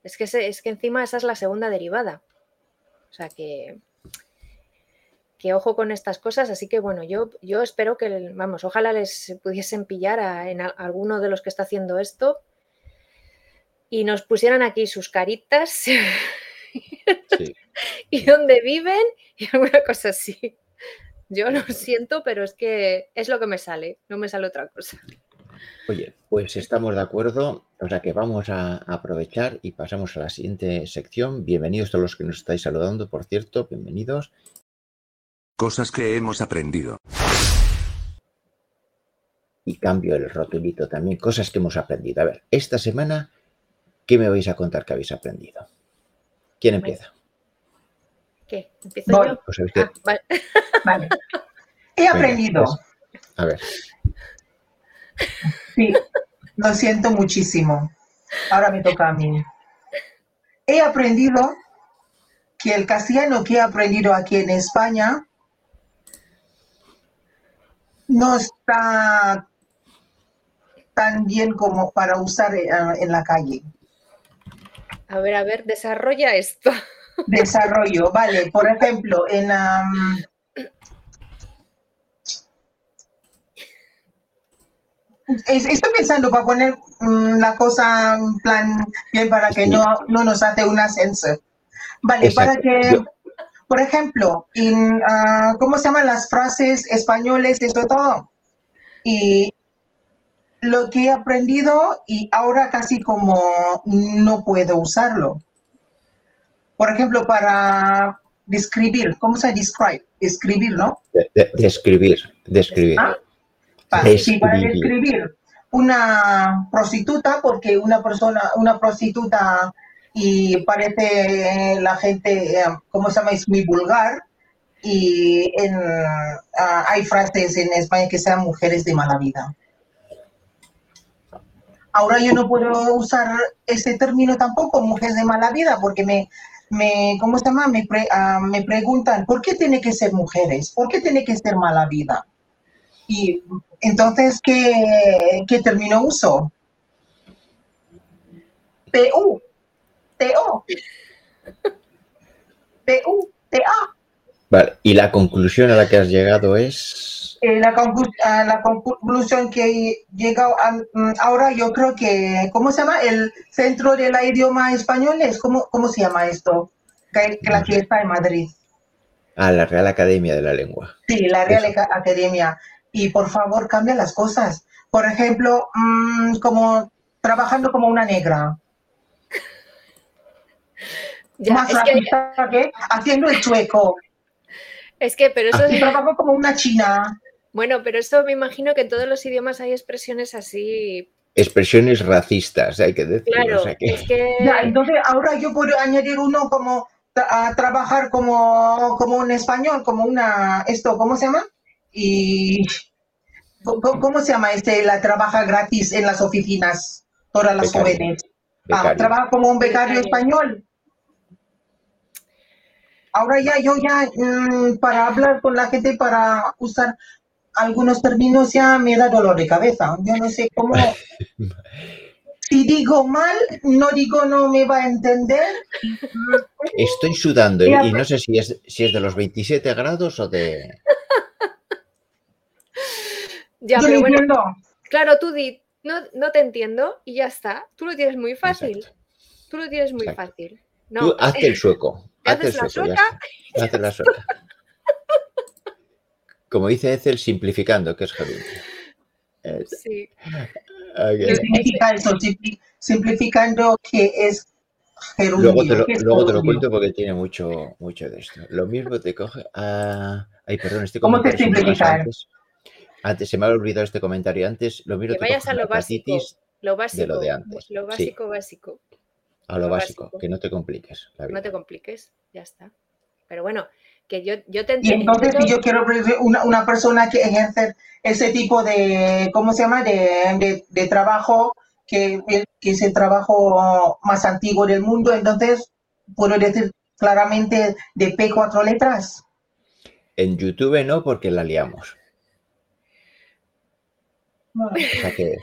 Speaker 3: es que, es que encima esa es la segunda derivada. O sea que, que ojo con estas cosas. Así que bueno, yo, yo espero que, vamos, ojalá les pudiesen pillar a, en alguno de los que está haciendo esto y nos pusieran aquí sus caritas y dónde viven y alguna cosa así. Yo lo siento, pero es que es lo que me sale, no me sale otra cosa.
Speaker 2: Oye, pues estamos de acuerdo, o sea que vamos a aprovechar y pasamos a la siguiente sección. Bienvenidos todos los que nos estáis saludando, por cierto, bienvenidos.
Speaker 1: Cosas que hemos aprendido.
Speaker 2: Y cambio el rotulito también, cosas que hemos aprendido. A ver, esta semana, ¿qué me vais a contar que habéis aprendido? ¿Quién empieza?
Speaker 3: ¿Qué? ¿Empiezo yo?
Speaker 2: Pues
Speaker 3: ah,
Speaker 4: vale. He aprendido.
Speaker 2: Pues, a ver.
Speaker 4: Sí, lo siento muchísimo. Ahora me toca a mí. He aprendido que el castellano que he aprendido aquí en España no está tan bien como para usar en la calle.
Speaker 3: A ver, a ver, desarrolla esto.
Speaker 4: Desarrollo, vale. Por ejemplo, en, Estoy pensando para poner mm, la cosa en plan bien para que no, no nos hace un ascenso. Vale, para que, por ejemplo, en, ah, ¿cómo se llaman las frases españoles, eso todo? Y lo que he aprendido y ahora casi como no puedo usarlo. Por ejemplo, para describir, ¿cómo se describe? Describir, ¿no?
Speaker 2: describir, describir.
Speaker 4: Ah, para, describir una prostituta, porque una persona, una prostituta y parece la gente, eh, ¿cómo se llama? Es muy vulgar. Y en, ah, hay frases en España que sean mujeres de mala vida. Ahora yo no puedo usar ese término tampoco, mujeres de mala vida, porque me, me ¿cómo se llama? Me, ah, me preguntan, ¿por qué tiene que ser mujeres? ¿Por qué tiene que ser mala vida? Y entonces, ¿qué, qué término uso? PU, TO, PU, TA.
Speaker 2: Vale, y la conclusión a la que has llegado es...
Speaker 4: Eh, la, la, conclusión que he llegado mm, ahora yo creo que, ¿cómo se llama? El Centro del Idioma Español, ¿cómo, cómo se llama esto? Que, la que está en Madrid.
Speaker 2: Ah, la Real Academia de la Lengua.
Speaker 4: Sí, la Real Academia y por favor cambia las cosas. Por ejemplo, mm, como trabajando como una negra. Más rápida que... haciendo el chueco.
Speaker 3: Es que, pero eso...
Speaker 4: es... trabajo como una china.
Speaker 3: Bueno, pero eso me imagino que en todos los idiomas hay expresiones así.
Speaker 2: Expresiones racistas, hay que decir.
Speaker 3: Claro, es que...
Speaker 4: entonces ahora yo puedo añadir uno como a trabajar como, como un español, como una, esto, ¿cómo se llama? y ¿Cómo, cómo se llama este? La trabaja gratis en las oficinas, todas las
Speaker 2: Becario.
Speaker 4: jóvenes. Ah, trabaja como un becario
Speaker 3: Becario.
Speaker 4: español. Ahora ya, yo ya, mm, para hablar con la gente, para usar algunos términos, ya me da dolor de cabeza. Yo no sé cómo. Si digo mal, no digo no me va a entender.
Speaker 2: Estoy sudando y, no sé si es, si es de los 27 grados o de...
Speaker 3: Ya,
Speaker 4: Yo
Speaker 3: pero
Speaker 4: no
Speaker 3: bueno,
Speaker 4: entiendo.
Speaker 3: claro, tú di, no, no te entiendo y ya está. Tú lo tienes muy fácil.
Speaker 2: Exacto.
Speaker 3: Tú lo tienes muy
Speaker 2: Exacto.
Speaker 3: fácil. No,
Speaker 2: Tú hazte el sueco.
Speaker 3: ¿Te
Speaker 2: Hazte el
Speaker 3: haces la
Speaker 2: sueco, ya
Speaker 3: sueca?
Speaker 2: Hazte la sueca. Como dice Ethel, simplificando, que es gerundio. Eh,
Speaker 3: sí.
Speaker 4: Simplificando que es gerundio.
Speaker 2: Luego te lo, cuento porque tiene mucho, mucho de esto. Lo mismo te coge a... Ay, perdón, este
Speaker 4: ¿Cómo te simplificar?
Speaker 2: antes. Antes, se me había olvidado este comentario antes. Lo mismo
Speaker 3: Que
Speaker 2: te
Speaker 3: vayas a lo básico. Lo básico.
Speaker 2: lo de antes.
Speaker 3: Lo
Speaker 2: Sí.
Speaker 3: básico, básico.
Speaker 2: a lo
Speaker 3: lo
Speaker 2: básico,
Speaker 3: básico.
Speaker 2: que no te compliques la vida.
Speaker 3: No te compliques, ya está. Pero bueno, que yo, yo te
Speaker 4: Y entonces, si yo quiero una, una persona que ejerce ese tipo de, ¿cómo se llama?, de, de- de trabajo, que, que es el trabajo más antiguo del mundo, entonces puedo decir claramente de P cuatro letras.
Speaker 2: En YouTube no, porque la liamos. O sea que...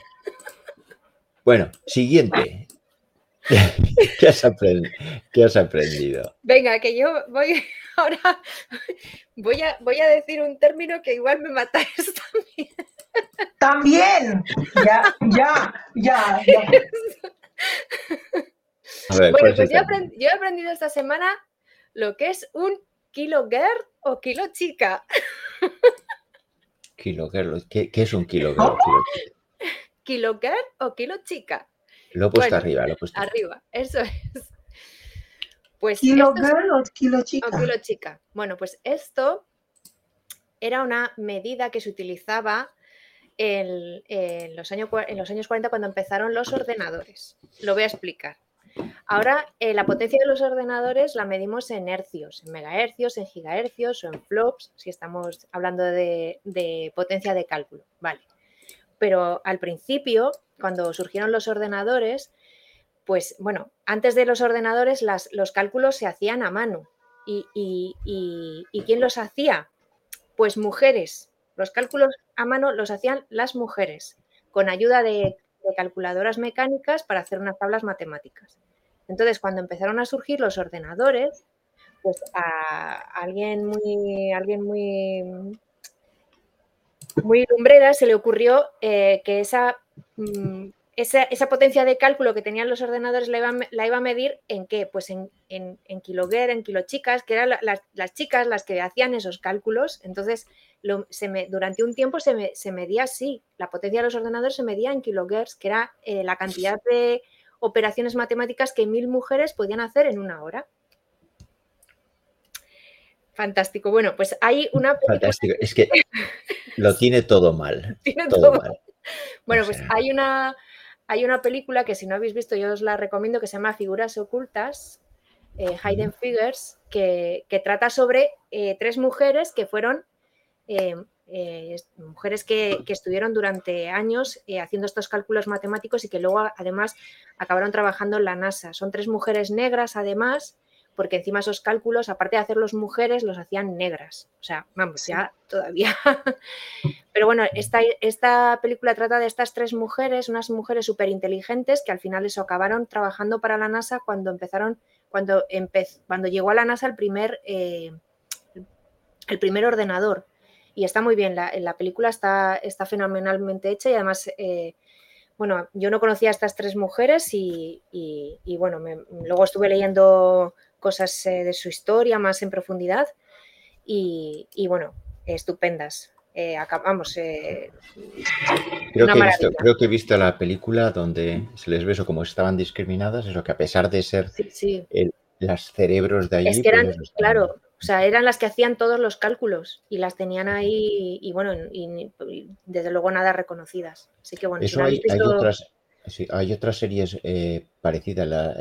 Speaker 2: Bueno, siguiente. ¿Qué has, aprend- qué has aprendido?
Speaker 3: Venga, que yo voy ahora voy a, voy a decir un término que igual me matáis también.
Speaker 4: También, ya, ya, ya, ya.
Speaker 2: A ver, ¿cuál
Speaker 3: Bueno, pues yo he,
Speaker 2: término?
Speaker 3: aprend- yo he aprendido esta semana lo que es un kilo girl o kilo chica.
Speaker 2: Kilo girl. ¿Qué, qué es un kilo girl? Kilo chica?
Speaker 3: Kilo girl o kilo chica.
Speaker 2: Lo he puesto
Speaker 3: Bueno,
Speaker 2: arriba, lo he puesto arriba.
Speaker 3: Arriba, eso es. Pues
Speaker 4: ¿Kilo
Speaker 3: esto es-
Speaker 4: girl o kilo
Speaker 3: o
Speaker 4: chica?
Speaker 3: kilo chica. Bueno, pues esto era una medida que se utilizaba en, en los años, en los años 40 cuando empezaron los ordenadores. Lo voy a explicar. Ahora, eh, la potencia de los ordenadores la medimos en hercios, en megahercios, en gigahercios o en flops, si estamos hablando de, de potencia de cálculo. Vale. Pero al principio, cuando surgieron los ordenadores, pues bueno, antes de los ordenadores los cálculos se hacían a mano. ¿Y, quién los hacía? Pues mujeres. Los cálculos a mano los hacían las mujeres, con ayuda de, de calculadoras mecánicas para hacer unas tablas matemáticas. Entonces, cuando empezaron a surgir los ordenadores, pues a alguien muy, alguien muy, muy lumbrera se le ocurrió eh, que esa, mm, esa, esa potencia de cálculo que tenían los ordenadores la iba, a me- la iba a medir en qué? Pues en, en, en kiloguer, en kilochicas, que eran la- las, las chicas las que hacían esos cálculos. Entonces, lo- se me- durante un tiempo se, me- se medía así. La potencia de los ordenadores se medía en kilogers, que era eh, la cantidad de operaciones matemáticas que mil mujeres podían hacer en una hora. Fantástico. Bueno, pues hay una
Speaker 2: Fantástico. Es que lo tiene todo mal.
Speaker 3: tiene
Speaker 2: Todo
Speaker 3: todo
Speaker 2: mal.
Speaker 3: Bueno,
Speaker 2: O
Speaker 3: pues hay una, hay una película que si no habéis visto yo os la recomiendo que se llama Figuras Ocultas, eh, Hidden Figures, que, que trata sobre eh, tres mujeres que fueron eh, eh, es- mujeres que, que estuvieron durante años eh, haciendo estos cálculos matemáticos y que luego además acabaron trabajando en la NASA. Son tres mujeres negras además, porque encima esos cálculos, aparte de hacerlos mujeres, los hacían negras. O sea, vamos, ya todavía pero bueno, esta, esta película trata de estas tres mujeres, unas mujeres súper inteligentes que al final eso acabaron trabajando para la NASA cuando empezaron, cuando, empez- cuando llegó a la NASA el primer, eh, el primer ordenador. Y está muy bien, la, la película está, está fenomenalmente hecha y además, eh, bueno, yo no conocía a estas tres mujeres y, y- y, bueno, me- luego estuve leyendo cosas eh, de su historia más en profundidad y, y, bueno, estupendas. Eh, vamos, eh,
Speaker 2: Creo
Speaker 3: una
Speaker 2: que, he visto, creo que he visto la película donde se les ve eso como estaban discriminadas, eso que a pesar de ser
Speaker 3: sí, sí.
Speaker 2: las cerebros de allí,
Speaker 3: Es que eran,
Speaker 2: pues
Speaker 3: claro, o sea, eran las que hacían todos los cálculos y las tenían ahí y bueno, y, y desde luego nada reconocidas. Así que bueno, si
Speaker 2: Eso
Speaker 3: no
Speaker 2: hay, hay otras, sí, hay otras series eh, parecidas, la,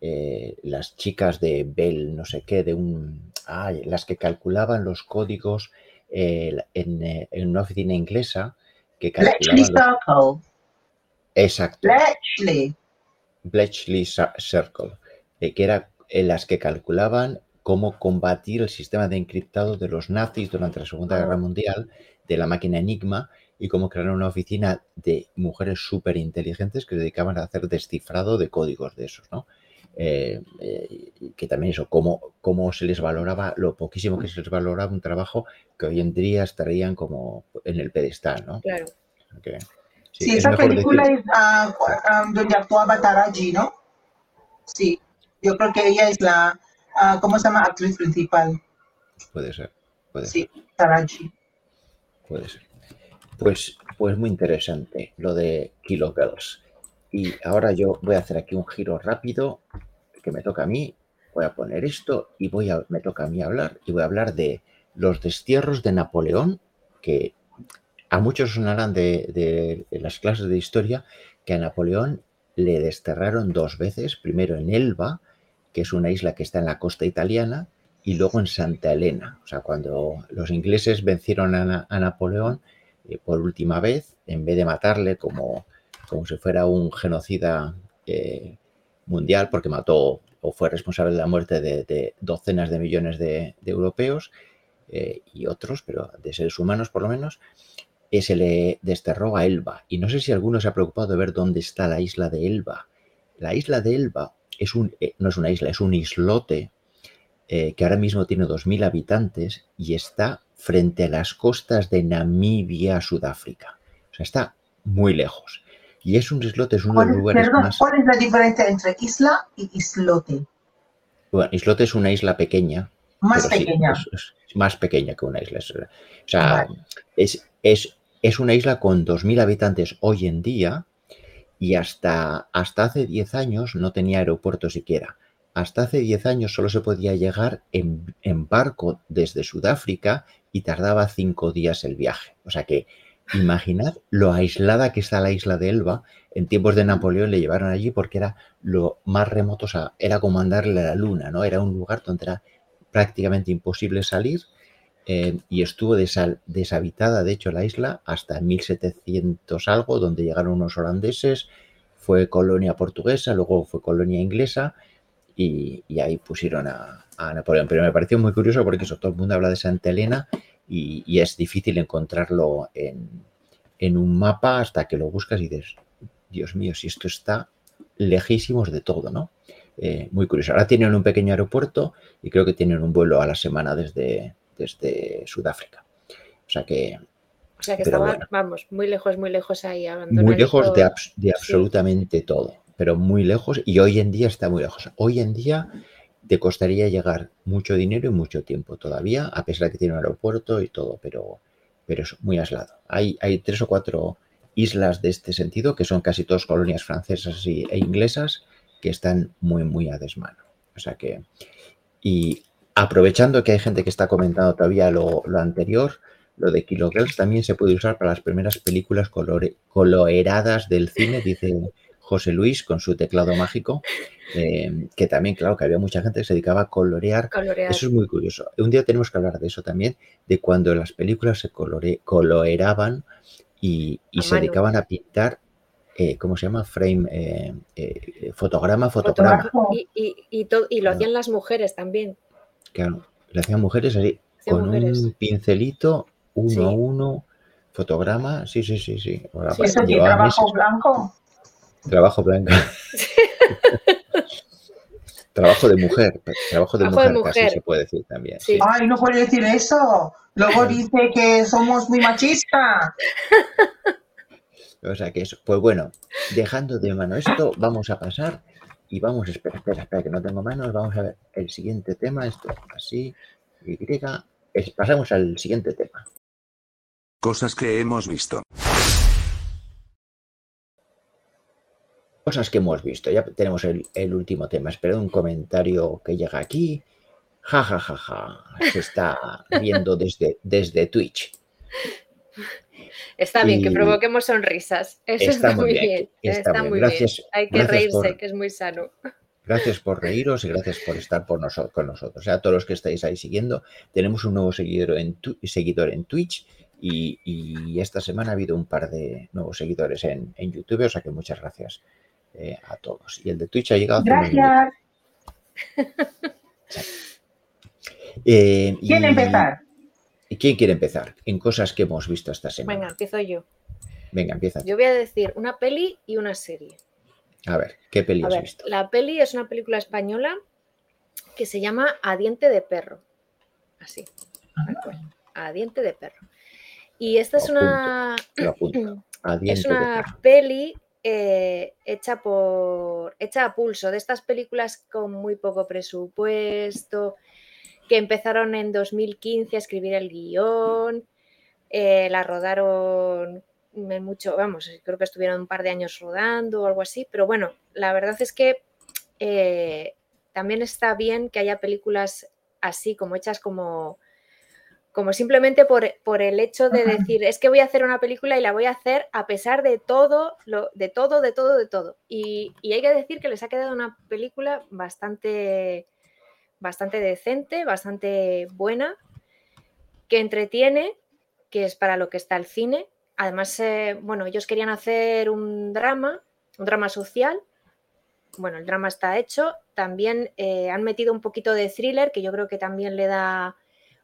Speaker 2: eh, eh, las chicas de Bell, no sé qué, de un, ay, las que calculaban los códigos en, en, una oficina inglesa que
Speaker 4: Bletchley Circle.
Speaker 2: Exacto.
Speaker 4: Bletchley.
Speaker 2: Bletchley Circle, que era en las que calculaban cómo combatir el sistema de encriptado de los nazis durante la Segunda Guerra Mundial, de la máquina Enigma, y cómo crearon una oficina de mujeres súper inteligentes que se dedicaban a hacer descifrado de códigos de esos, ¿no? Eh, eh, que también eso, cómo, cómo se les valoraba, lo poquísimo que se les valoraba un trabajo que hoy en día estarían como en el pedestal, ¿no?
Speaker 3: Claro.
Speaker 4: sí, esa película es ah, ah, donde actuaba Taraji, ¿no? Sí, yo creo que ella es la, uh, ¿cómo se llama? Actriz principal.
Speaker 2: Puede ser, puede
Speaker 4: sí, Taraji.
Speaker 2: Puede ser. Pues, pues muy interesante lo de Kilogirls. Y ahora yo voy a hacer aquí un giro rápido que me toca a mí. Voy a poner esto y voy a, me toca a mí hablar y voy a hablar de los destierros de Napoleón, que a muchos sonarán de, las clases de historia, que a Napoleón le desterraron dos veces, primero en Elba, que es una isla que está en la costa italiana, y luego en Santa Elena. O sea, cuando los ingleses vencieron a, Napoleón eh, por última vez, en vez de matarle como, como si fuera un genocida eh, mundial, porque mató o fue responsable de la muerte de, docenas de millones de, europeos eh, y otros, pero de seres humanos por lo menos, se le desterró a Elba. Y no sé si alguno se ha preocupado de ver dónde está la isla de Elba. La isla de Elba es un, eh, no es una isla, es un islote eh, que ahora mismo tiene 2.000 habitantes y está frente a las costas de Namibia, Sudáfrica. O sea, está muy lejos. Y es un islote, es uno de los lugares
Speaker 4: perdón, ¿Cuál es la diferencia entre isla y islote?
Speaker 2: Bueno, islote es una isla pequeña.
Speaker 4: Más pequeña.
Speaker 2: es, más pequeña que una isla. O sea, es, es, es una isla con 2.000 habitantes hoy en día, y hasta, hasta hace 10 años no tenía aeropuerto siquiera. Hasta hace 10 años solo se podía llegar en, barco desde Sudáfrica y tardaba 5 días el viaje. O sea que imaginad lo aislada que está la isla de Elba. En tiempos de Napoleón le llevaron allí porque era lo más remoto, o sea, era como mandarle a la luna, ¿no? Era un lugar donde era prácticamente imposible salir eh, y estuvo deshabitada, de hecho, la isla hasta 1700 algo, donde llegaron unos holandeses, fue colonia portuguesa, luego fue colonia inglesa y, ahí pusieron a, Napoleón. Pero me pareció muy curioso porque eso, todo el mundo habla de Santa Elena y, es difícil encontrarlo en, un mapa hasta que lo buscas y dices, Dios mío, si esto está lejísimos de todo, ¿no? Eh, muy curioso. Ahora tienen un pequeño aeropuerto y creo que tienen un vuelo a la semana desde, desde Sudáfrica. O sea que...
Speaker 3: O sea que estaban, vamos, muy lejos, muy lejos ahí.
Speaker 2: Muy lejos de, de absolutamente todo, pero muy lejos y hoy en día está muy lejos. Hoy en día te costaría llegar mucho dinero y mucho tiempo todavía, a pesar de que tiene un aeropuerto y todo, pero, pero es muy aislado. Hay, hay tres o cuatro islas de este sentido, que son casi todas colonias francesas y, e inglesas, que están muy, muy a desmano. O sea que, y Aprovechando que hay gente que está comentando todavía lo, anterior, lo de Kilograms también se puede usar para las primeras películas coloradas del cine, dice José Luis con su teclado mágico, eh, que también, claro, que había mucha gente que se dedicaba a colorear. Eso es muy curioso. Un día tenemos que hablar de eso también, de cuando las películas se colore, coloreaban y, se dedicaban a pintar eh, ¿cómo se llama? Frame, eh, fotograma, fotograma.
Speaker 3: Y, y, lo hacían las mujeres también.
Speaker 2: Claro, le hacían mujeres así, con un pincelito, uno a uno, fotograma, sí, sí, sí, sí.
Speaker 4: ¿Eso trabajo blanco?
Speaker 2: Trabajo blanco. trabajo de mujer, trabajo de, mujer, casi se puede decir también.
Speaker 4: Ay, no puede decir eso. Luego dice que somos muy machistas.
Speaker 2: O sea que eso, pues bueno, dejando de mano esto, vamos a pasar y vamos, espera, espera, espera, que no tengo manos. Vamos a ver el siguiente tema. Esto así, Y. pasamos al siguiente tema.
Speaker 1: Cosas que hemos visto.
Speaker 2: Cosas que hemos visto. Ya tenemos el, último tema. Espero un comentario que llega aquí. Ja, ja, ja, ja. Se está viendo desde, desde Twitch.
Speaker 3: Está bien, que provoquemos sonrisas. Eso está, muy bien. Está, muy bien. Hay que reírse, que es muy sano.
Speaker 2: Gracias por reíros y gracias por estar por nosotros, con nosotros. O sea, todos los que estáis ahí siguiendo, tenemos un nuevo seguidor en, seguidor en Twitch y, esta semana ha habido un par de nuevos seguidores en, YouTube, o sea que muchas gracias eh, a todos. Y el de Twitch ha llegado.
Speaker 4: Gracias.
Speaker 2: Eh,
Speaker 4: ¿Quién empezar?
Speaker 2: ¿Y quién quiere empezar? En cosas que hemos visto esta semana.
Speaker 3: Venga, empiezo yo.
Speaker 2: Venga, empieza.
Speaker 3: Yo voy a decir una peli y una serie.
Speaker 2: A ver, ¿qué peli has visto?
Speaker 3: La peli es una película española que se llama A diente de perro. Así. A diente de perro. Y esta es una. es una peli eh, hecha por. hecha a pulso, de estas películas con muy poco presupuesto, que empezaron en 2015 a escribir el guion. Eh, la rodaron mucho, vamos, creo que estuvieron un par de años rodando o algo así, pero bueno, la verdad es que eh, también está bien que haya películas así, como hechas como, como simplemente por, el hecho de decir, es que voy a hacer una película y la voy a hacer a pesar de todo, lo, de todo, de todo, de todo. Y, y, hay que decir que les ha quedado una película bastante, bastante decente, bastante buena, que entretiene, que es para lo que está el cine, Además, eh, bueno, ellos querían hacer un drama, un drama social. Bueno, el drama está hecho. También eh, han metido un poquito de thriller, que yo creo que también le da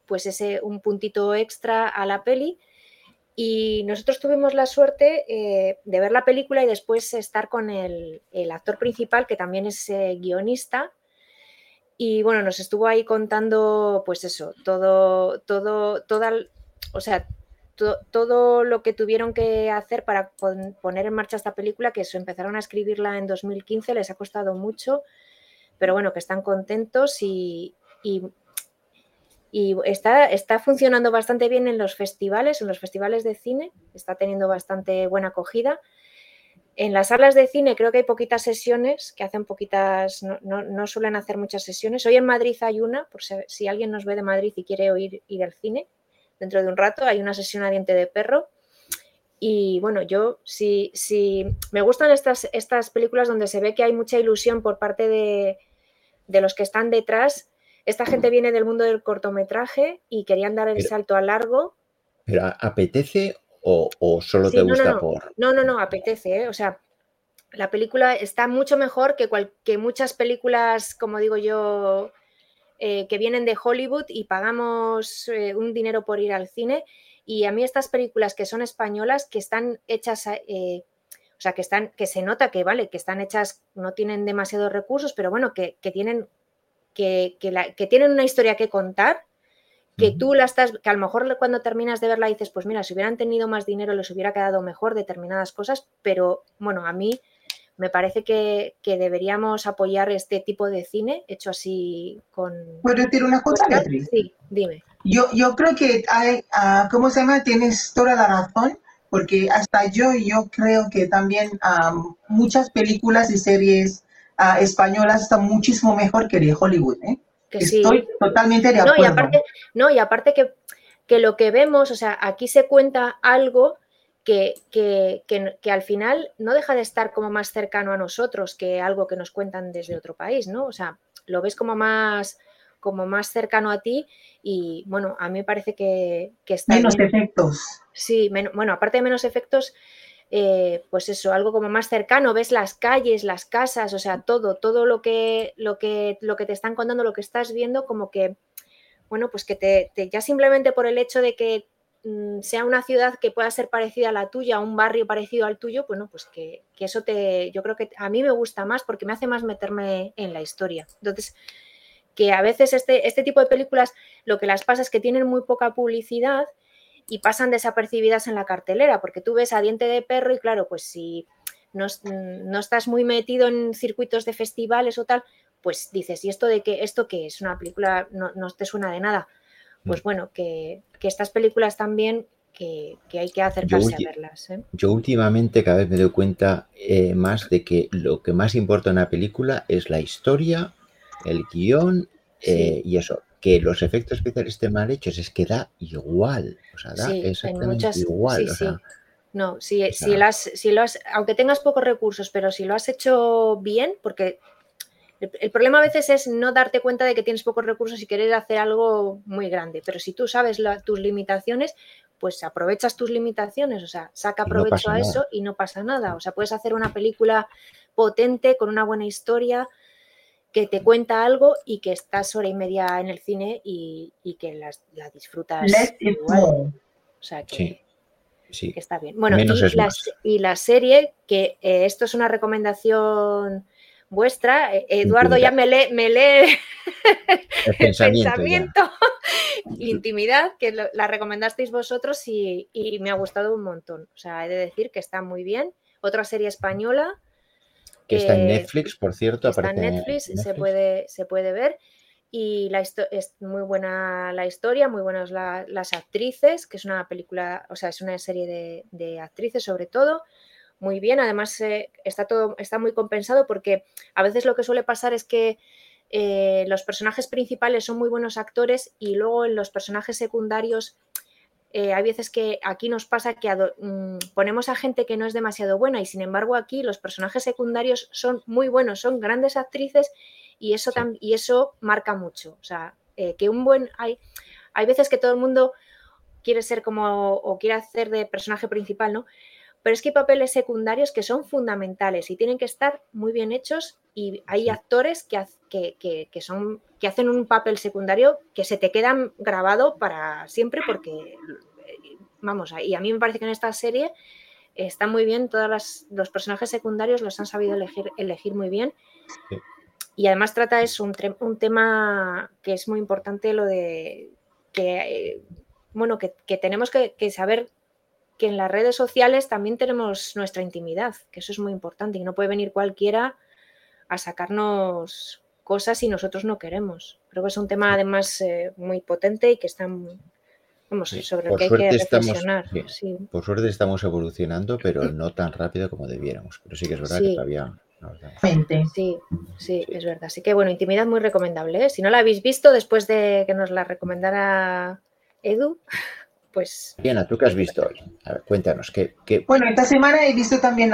Speaker 3: pues ese un puntito extra a la peli. Y nosotros tuvimos la suerte eh, de ver la película y después estar con el, el actor principal, que también es guionista. Y bueno, nos estuvo ahí contando, pues eso, todo, todo, toda, o sea, todo lo que tuvieron que hacer para poner en marcha esta película, que eso, empezaron a escribirla en 2015, les ha costado mucho, pero bueno, que están contentos y, y, está, está funcionando bastante bien en los festivales, en los festivales de cine, está teniendo bastante buena acogida. En las salas de cine creo que hay poquitas sesiones, que hacen poquitas, no, no, suelen hacer muchas sesiones. Hoy en Madrid hay una, por si, alguien nos ve de Madrid y quiere oír ir al cine, dentro de un rato. Hay una sesión a diente de perro. Y bueno, yo si, si me gustan estas, estas películas donde se ve que hay mucha ilusión por parte de, los que están detrás. Esta gente viene del mundo del cortometraje y querían dar el salto a largo.
Speaker 2: ¿Pero apetece o, solo te gusta
Speaker 3: no,
Speaker 2: por.?
Speaker 3: No, no, no, apetece. ¿eh? O sea, la película está mucho mejor que, que muchas películas, como digo yo, eh, que vienen de Hollywood y pagamos eh, un dinero por ir al cine. Y a mí estas películas que son españolas, que están hechas, eh, o sea, que están, que se nota que vale, que están hechas, no tienen demasiados recursos, pero bueno, que, tienen, que, que, tienen una historia que contar, que tú la estás, que a lo mejor cuando terminas de verla dices, pues mira, si hubieran tenido más dinero les hubiera quedado mejor determinadas cosas, pero bueno, a mí me parece que, deberíamos apoyar este tipo de cine hecho así con...
Speaker 4: ¿Puedo decir una cosa, Beatriz?
Speaker 3: Sí, dime.
Speaker 4: Yo, yo creo que hay, uh, ¿cómo se llama? Tienes toda la razón, porque hasta yo, yo creo que también muchas películas y series uh, españolas están muchísimo mejor que de Hollywood, ¿eh? Estoy totalmente de acuerdo.
Speaker 3: No, y aparte, no, y aparte que, que lo que vemos, o sea, aquí se cuenta algo que, que, al final no deja de estar como más cercano a nosotros que algo que nos cuentan desde otro país, ¿no? O sea, lo ves como más, como más cercano a ti y bueno, a mí me parece que, está...
Speaker 4: Menos efectos.
Speaker 3: Sí, bueno, aparte de menos efectos, eh, pues eso, algo como más cercano, ves las calles, las casas, o sea, todo, todo lo que, lo que, lo que te están contando, lo que estás viendo, como que, bueno, pues que te, ya simplemente por el hecho de que Mm, sea una ciudad que pueda ser parecida a la tuya, un barrio parecido al tuyo, bueno, pues que, eso te, yo creo que a mí me gusta más porque me hace más meterme en la historia. Entonces, que a veces este, este tipo de películas lo que las pasa es que tienen muy poca publicidad y pasan desapercibidas en la cartelera, porque tú ves a diente de perro y claro, pues si no, no estás muy metido en circuitos de festivales o tal, pues dices, ¿y esto de qué? ¿Esto qué es? Una película no, no te suena de nada pues mm. bueno, que, estas películas también que, hay que acercarse a verlas. ¿eh?
Speaker 2: Yo últimamente cada vez me doy cuenta eh, más de que lo que más importa en una película es la historia, el guion eh, y eso. Que los efectos especiales estén mal hechos es que da igual. O sea, da exactamente igual.
Speaker 3: no, si, si, lo has, si lo has, aunque tengas pocos recursos, pero si lo has hecho bien, porque El, problema a veces es no darte cuenta de que tienes pocos recursos y querer hacer algo muy grande. Pero si tú sabes tus limitaciones, pues aprovechas tus limitaciones, o sea, saca provecho a eso y no pasa nada. O sea, puedes hacer una película potente con una buena historia que te cuenta algo y que estás hora y media en el cine y, que la disfrutas. Igual. O sea, que, sí. está bien. Bueno, y la, serie, que eh, esto es una recomendación vuestra. Eh, Eduardo ya me lee, me lee el pensamiento, intimidad, que la recomendasteis vosotros y, me ha gustado un montón. O sea, he de decir que está muy bien. Otra serie española.
Speaker 2: Que está en Netflix, por cierto.
Speaker 3: Está en Netflix, Se, puede, se puede ver. Y la es muy buena la historia, muy buenas las actrices, que es una película, o sea, es una serie de, de actrices sobre todo muy bien. Además, eh, está todo, está muy compensado porque a veces lo que suele pasar es que eh, los personajes principales son muy buenos actores y luego en los personajes secundarios eh, hay veces que aquí nos pasa que mm, ponemos a gente que no es demasiado buena y sin embargo aquí los personajes secundarios son muy buenos, son grandes actrices y eso, y eso marca mucho. O sea, que un buen... Hay, hay veces que todo el mundo quiere ser como o quiere hacer de personaje principal, ¿no? pero es que hay papeles secundarios que son fundamentales y tienen que estar muy bien hechos y hay actores que, que, son, que hacen un papel secundario que se te quedan grabado para siempre porque, vamos, y a mí me parece que en esta serie está muy bien, todos los personajes secundarios los han sabido elegir, elegir muy bien. Y además trata es un, un, tema que es muy importante, lo de que, bueno, que, tenemos que, saber que en las redes sociales también tenemos nuestra intimidad, que eso es muy importante y no puede venir cualquiera a sacarnos cosas si nosotros no queremos. Creo que es un tema además eh, muy potente y que está vamos, sobre el que hay que reflexionar.
Speaker 2: Por suerte estamos evolucionando, pero no tan rápido como debiéramos. Pero sí que es verdad que todavía
Speaker 3: Sí, sí, es verdad. Así que bueno, intimidad muy recomendable. ¿eh? Si no la habéis visto, después de que nos la recomendara Edu, pues...
Speaker 2: Diana, ¿tú qué has visto hoy? A ver, cuéntanos, ¿qué,
Speaker 4: Bueno, esta semana he visto también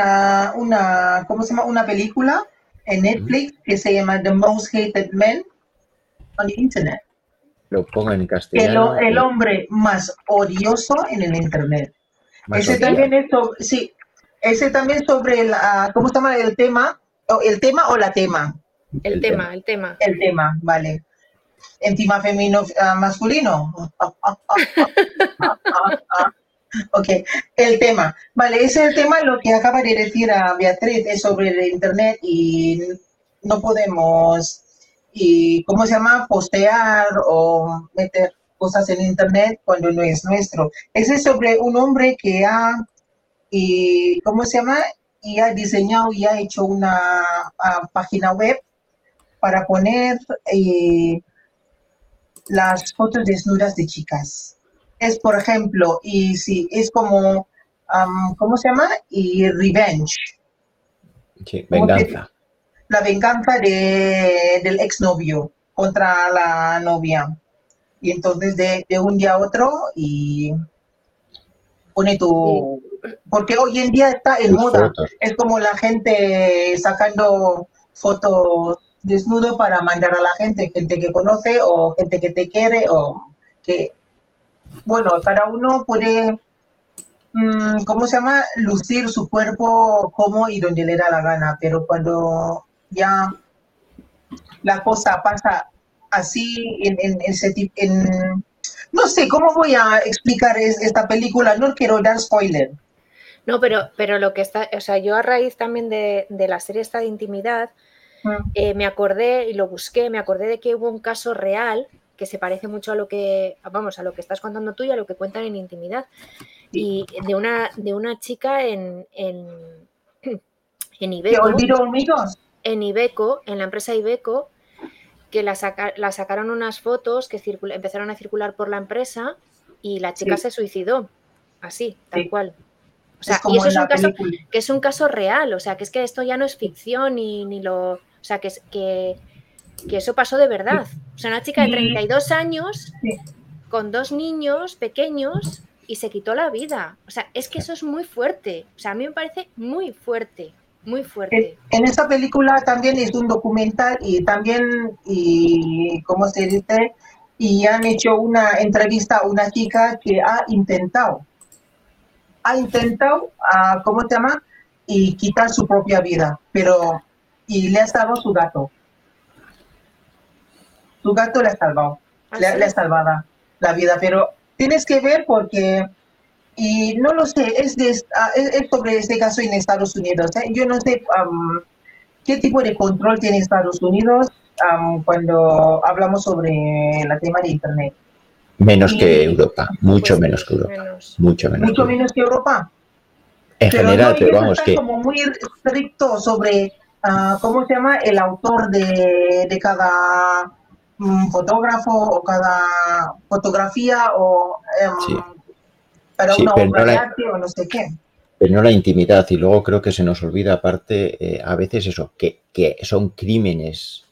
Speaker 4: una, ¿cómo se llama? Una película en Netflix que se llama The Most Hated Men on the Internet.
Speaker 2: Lo pongo en castellano.
Speaker 4: El, hombre más odioso en el Internet. ese también es sobre, sí, ese también sobre la, ¿cómo se llama el tema? ¿El tema o la tema?
Speaker 3: El, tema, el tema.
Speaker 4: El tema, vale encima femenino ah, masculino. ok, el tema. Vale, ese es el tema, lo que acaba de decir a Beatriz es sobre el Internet y no podemos, y ¿cómo se llama? Postear o meter cosas en Internet cuando no es nuestro. Ese es sobre un hombre que ha, y, ¿cómo se llama? Y ha diseñado y ha hecho una página web para poner eh, las fotos desnudas de chicas. Es, por ejemplo, y si es como, ¿cómo se llama? Y revenge.
Speaker 2: Sí, venganza.
Speaker 4: La venganza de, del exnovio contra la novia. Y entonces de, un día a otro y pone tu... Porque hoy en día está en moda. Es como la gente sacando fotos desnudo para mandar a la gente, gente que conoce o gente que te quiere o que, bueno, cada uno puede, mm, ¿cómo se llama? Lucir su cuerpo como y donde le da la gana, pero cuando ya la cosa pasa así en, en, en, en no sé cómo voy a explicar esta película, no quiero dar spoiler.
Speaker 3: No, pero, pero lo que está, o sea, yo a raíz también de, de la serie esta de intimidad, eh, me acordé y lo busqué, me acordé de que hubo un caso real que se parece mucho a lo que, vamos, a lo que estás contando tú y a lo que cuentan en intimidad. Y de una, de una chica en, en, en Ibeco. En Ibeco, en la empresa Ibeco, que la, la sacaron unas fotos que empezaron a circular por la empresa y la chica se suicidó. Así, tal cual. O sea, y eso es un caso que es un caso real, o sea, que es que esto ya no es ficción ni, ni lo o sea, que, que, que eso pasó de verdad. O sea, una chica de 32 años con dos niños pequeños y se quitó la vida. O sea, es que eso es muy fuerte. O sea, a mí me parece muy fuerte. Muy fuerte.
Speaker 4: En, esa película también es un documental y también, y ¿cómo se dice? Y han hecho una entrevista a una chica que ha intentado, ha intentado, uh, ¿cómo se llama? Y quitar su propia vida, pero, y le ha salvado su gato. Su gato le ha salvado,
Speaker 3: ¿Ah,
Speaker 4: le,
Speaker 3: sí?
Speaker 4: le ha salvado la vida, pero tienes que ver porque y no lo sé, es, de, ah, es, es sobre este caso en Estados Unidos. ¿eh? Yo no sé qué tipo de control tiene Estados Unidos cuando hablamos sobre el tema de Internet.
Speaker 2: Menos que Europa, mucho
Speaker 3: Pues
Speaker 2: menos que Europa.
Speaker 3: menos.
Speaker 2: Mucho menos.
Speaker 4: Mucho
Speaker 2: que Europa.
Speaker 4: menos que Europa.
Speaker 2: En
Speaker 4: Pero
Speaker 2: general,
Speaker 4: no,
Speaker 2: pero vamos, que
Speaker 4: como muy estrictos sobre, ah, ¿cómo se llama? El autor de, de cada fotógrafo o cada fotografía o em,
Speaker 2: Sí.
Speaker 4: para
Speaker 2: Sí,
Speaker 4: una
Speaker 2: pero
Speaker 4: obra
Speaker 2: no
Speaker 4: de
Speaker 2: la-
Speaker 4: arte o no sé qué.
Speaker 2: pero no la intimidad. Y luego creo que se nos olvida aparte eh, a veces eso, que, que son crímenes